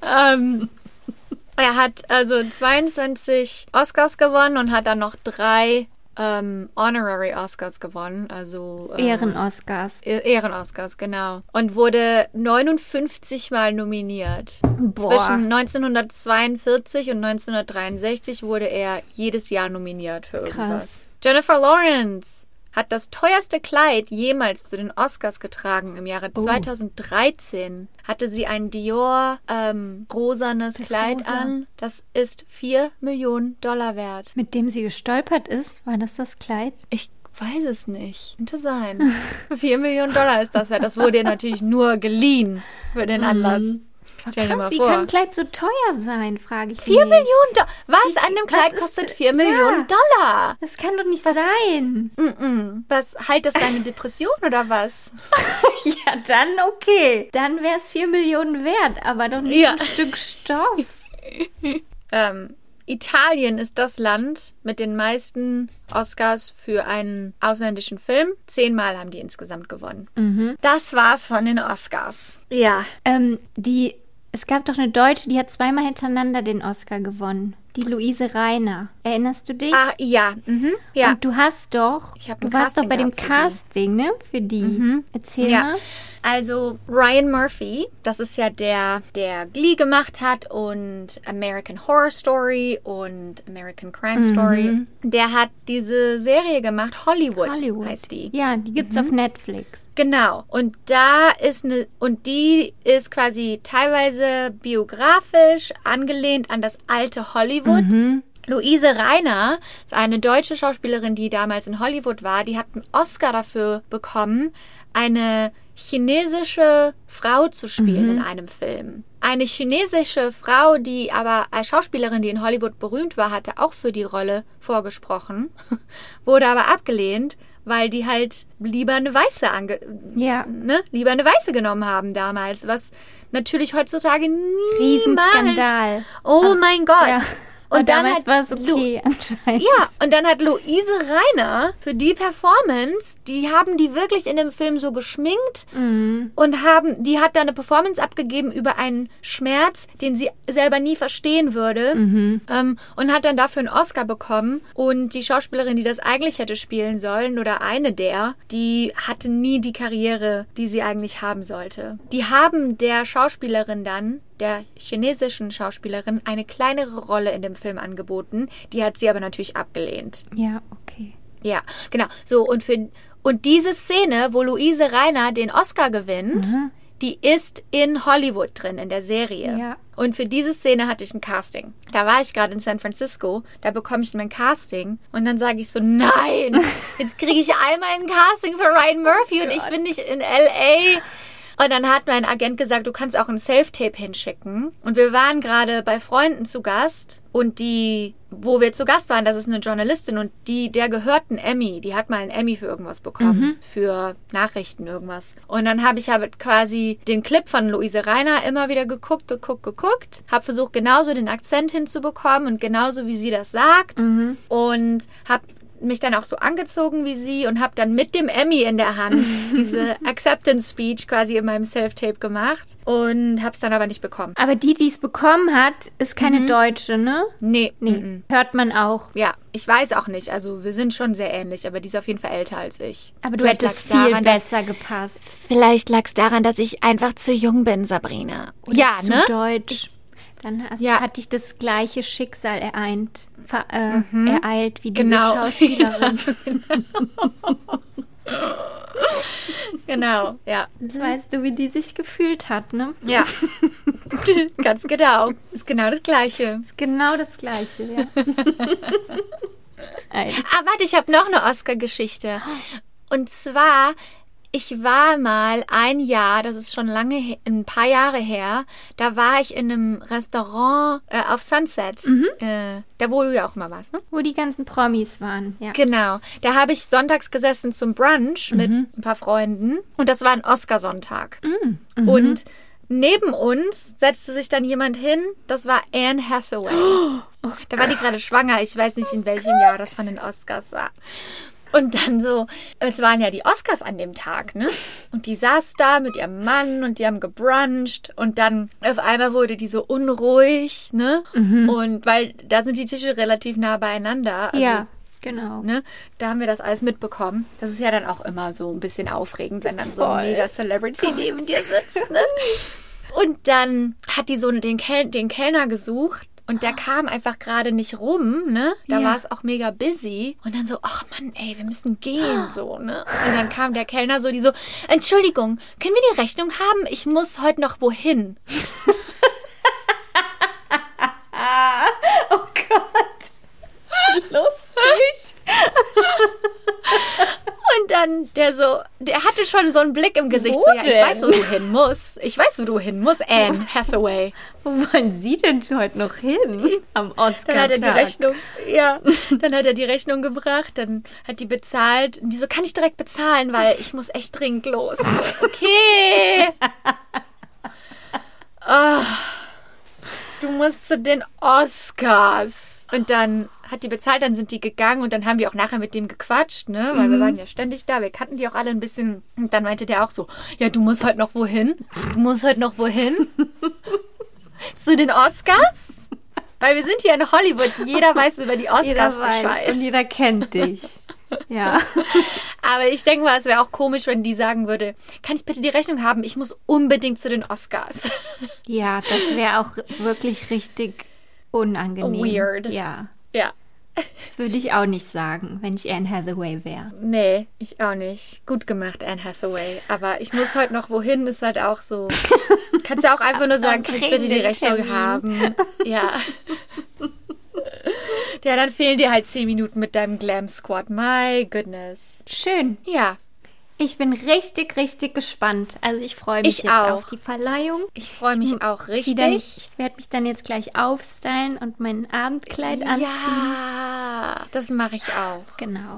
Ähm, er hat also 22 Oscars gewonnen und hat dann noch drei ähm, Honorary Oscars gewonnen, also äh, Ehren-Oscars. E- Ehren-Oscars, genau. Und wurde 59 Mal nominiert. Boah. Zwischen 1942 und 1963 wurde er jedes Jahr nominiert für irgendwas. Krass. Jennifer Lawrence hat das teuerste Kleid jemals zu den Oscars getragen. Im Jahre Oh. 2013 hatte sie ein Dior ähm, rosanes Das Kleid rosa. an. Das ist 4 Millionen Dollar wert. Mit dem sie gestolpert ist, war das das Kleid? Ich weiß es nicht. Könnte sein. *laughs* 4 Millionen Dollar ist das wert. Das wurde ihr natürlich nur geliehen für den Anlass. Stell dir mal wie vor. kann ein Kleid so teuer sein, frage ich 4 mich. Millionen Dollar. Was an dem was Kleid kostet 4 ja. Millionen Dollar? Das kann doch nicht sein. Mm-mm. Was, heilt das deine Depression oder was? *laughs* Ja, dann okay. Dann wäre es 4 Millionen wert, aber doch nicht Ja. ein Stück Stoff. *laughs* Ähm, Italien ist das Land mit den meisten Oscars für einen ausländischen Film. Zehnmal haben die insgesamt gewonnen. Das war's von den Oscars. Ja. Ähm, die, es gab doch eine Deutsche, die hat zweimal hintereinander den Oscar gewonnen. Die Luise Reiner. Erinnerst du dich? Ah, ja. Mhm. Ja. Und du hast doch, Ich du warst doch bei dem. Mhm. Casting, ne? Für die. Erzähl Ja, mal. also Ryan Murphy, das ist ja der, der Glee gemacht hat und American Horror Story und American Crime Story. Der hat diese Serie gemacht, Hollywood, Hollywood. heißt die. Ja, die gibt's Mhm. auf Netflix. Genau. Und da ist eine, und die ist quasi teilweise biografisch angelehnt an das alte Hollywood. Luise Reiner ist eine deutsche Schauspielerin, die damals in Hollywood war. Die hat einen Oscar dafür bekommen, eine chinesische Frau zu spielen in einem Film. Eine chinesische Frau, die aber als Schauspielerin, die in Hollywood berühmt war, hatte auch für die Rolle vorgesprochen, *laughs* wurde aber abgelehnt, weil die halt lieber eine Weiße ange Ja. ne, lieber eine Weiße genommen haben damals, was natürlich heutzutage niemals. Riesenskandal. Oh mein Gott. Ja. Und Und dann hat war es Lu- okay anscheinend. ja, und dann hat Luise Reiner für die Performance, die haben die wirklich in dem Film so geschminkt Mhm. und haben, die hat da eine Performance abgegeben über einen Schmerz, den sie selber nie verstehen würde Mhm. ähm, und hat dann dafür einen Oscar bekommen. Und die Schauspielerin, die das eigentlich hätte spielen sollen oder eine der, die hatte nie die Karriere, die sie eigentlich haben sollte. Die haben der Schauspielerin dann der chinesischen Schauspielerin eine kleinere Rolle in dem Film angeboten. Die hat sie aber natürlich abgelehnt. Ja, okay. Ja, genau. So, und für und diese Szene, wo Luise Reiner den Oscar gewinnt, die ist in Hollywood drin, in der Serie. Ja. Und für diese Szene hatte ich ein Casting. Da war ich gerade in San Francisco, da bekomme ich mein Casting und dann sage ich so, nein, *laughs* jetzt kriege ich einmal ein Casting für Ryan Murphy und ich bin nicht in LA. Und dann hat mein Agent gesagt, du kannst auch ein Self-Tape hinschicken. Und wir waren gerade bei Freunden zu Gast und die, wo wir zu Gast waren, das ist eine Journalistin und die, der gehört ein Emmy. Die hat mal einen Emmy für irgendwas bekommen, für Nachrichten irgendwas. Und dann habe ich halt quasi den Clip von Luise Reiner immer wieder geguckt, geguckt, geguckt. Habe versucht, genauso den Akzent hinzubekommen und genauso wie sie das sagt. Und habe mich dann auch so angezogen wie sie und habe dann mit dem Emmy in der Hand *laughs* diese Acceptance Speech quasi in meinem Self-Tape gemacht und habe es dann aber nicht bekommen. Aber die, die es bekommen hat, ist keine Deutsche, ne? Nee, Nee, mhm. hört man auch. Ja, ich weiß auch nicht. Also wir sind schon sehr ähnlich, aber die ist auf jeden Fall älter als ich. Aber du Vielleicht hättest viel daran, dass- besser gepasst. Vielleicht lag es daran, dass ich einfach zu jung bin, Sabrina. ja, zu ne? deutsch. Dann hast, Ja. hat dich das gleiche Schicksal ereint, ver, äh, ereilt wie diese Genau. *laughs* Schauspielerin. *laughs* Genau, ja. Jetzt weißt du, wie die sich gefühlt hat, ne? Ja. *laughs* Ganz genau. Ist genau das Gleiche. Ist genau das Gleiche, ja. Ah, warte, ich habe noch eine Oscar-Geschichte. Und zwar, ich war mal ein Jahr, das ist schon lange, ein paar Jahre her, da war ich in einem Restaurant äh, auf Sunset, äh, da wo du ja auch mal warst, ne? Wo die ganzen Promis waren, ja. Genau. Da habe ich sonntags gesessen zum Brunch mit ein paar Freunden und das war ein Oscarsonntag. Und neben uns setzte sich dann jemand hin, das war Anne Hathaway. *gasps* da war die gerade schwanger, ich weiß nicht in welchem Jahr das von den Oscars war. Und dann so, es waren ja die Oscars an dem Tag, ne? Und die saß da mit ihrem Mann und die haben gebruncht und dann auf einmal wurde die so unruhig, ne? Und weil da sind die Tische relativ nah beieinander. Also ja, genau. Ne? Da haben wir das alles mitbekommen. Das ist ja dann auch immer so ein bisschen aufregend, wenn dann so Voll. ein Mega-Celebrity neben dir sitzt. Ne? Und dann hat die so den, Kel den Kellner gesucht. Und der kam einfach gerade nicht rum, ne? Da Ja. war es auch mega busy. Und dann so, ach Mann, ey, wir müssen gehen, *gasps* so, ne? Und dann kam der Kellner so, die so, Entschuldigung, können wir die Rechnung haben? Ich muss heute noch wohin. *laughs* Oh Gott. Lustig. Und dann der so, der hatte schon so einen Blick im Gesicht, Wo so, ja, ich denn? weiß, wo du hin musst. Ich weiß, wo du hin musst, Anne Hathaway. Wo wollen Sie denn heute noch hin? Am Oscar. Dann hat er die Rechnung, ja, dann hat er die Rechnung gebracht, dann hat die bezahlt. Und die so, kann ich direkt bezahlen, weil ich muss echt dringend los. Okay. Ah. du musst zu den Oscars. Und dann hat die bezahlt, dann sind die gegangen und dann haben wir auch nachher mit dem gequatscht, ne? Weil wir waren ja ständig da, wir kannten die auch alle ein bisschen. Und dann meinte der auch so, ja, du musst heute noch wohin? Du musst heute noch wohin? *laughs* zu den Oscars? Weil wir sind hier in Hollywood, jeder weiß über die Oscars Jeder weiß Bescheid. und jeder kennt dich. Ja. *laughs* Aber ich denke mal, es wäre auch komisch, wenn die sagen würde, kann ich bitte die Rechnung haben? Ich muss unbedingt zu den Oscars. Ja, das wäre auch wirklich richtig unangenehm. Weird. Ja. Ja. Das würde ich auch nicht sagen, wenn ich Anne Hathaway wäre. Nee, ich auch nicht. Gut gemacht, Anne Hathaway. Aber ich muss heute noch wohin, ist halt auch so. Kannst du auch *laughs* einfach nur sagen, kann ich bitte die Rechnung Termin. haben? Ja. Ja, dann fehlen dir halt zehn Minuten mit deinem Glam Squad. My goodness. Schön. Ja, Ich bin richtig, richtig gespannt. Also ich freue mich Ich jetzt auch. auf die Verleihung. ich freue mich auch Sie Dann, richtig. ich werde mich dann jetzt gleich aufstylen und mein Abendkleid anziehen. Ja, das mache ich auch. Genau.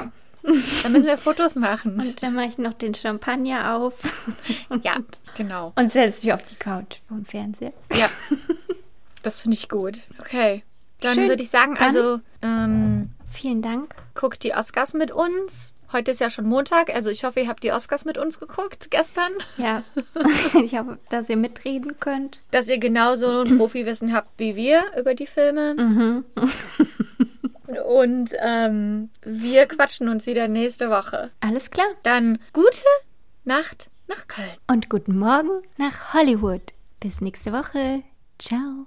Dann müssen wir Fotos machen. Und dann mache ich noch den Champagner auf *laughs* Ja, genau. und setze mich auf die Couch vom Fernseher. Ja, *laughs* das finde ich gut. Okay, dann würde ich sagen, Dann- also ähm, Vielen Dank. guckt die Oscars mit uns. Heute ist ja schon Montag, also ich hoffe, ihr habt die Oscars mit uns geguckt gestern. Ja, *laughs* ich hoffe, dass ihr mitreden könnt. Dass ihr genauso ein Profiwissen habt wie wir über die Filme. Mhm. *laughs* Und ähm, wir quatschen uns wieder nächste Woche. Alles klar. Dann gute Nacht nach Köln. Und guten Morgen nach Hollywood. Bis nächste Woche. Ciao.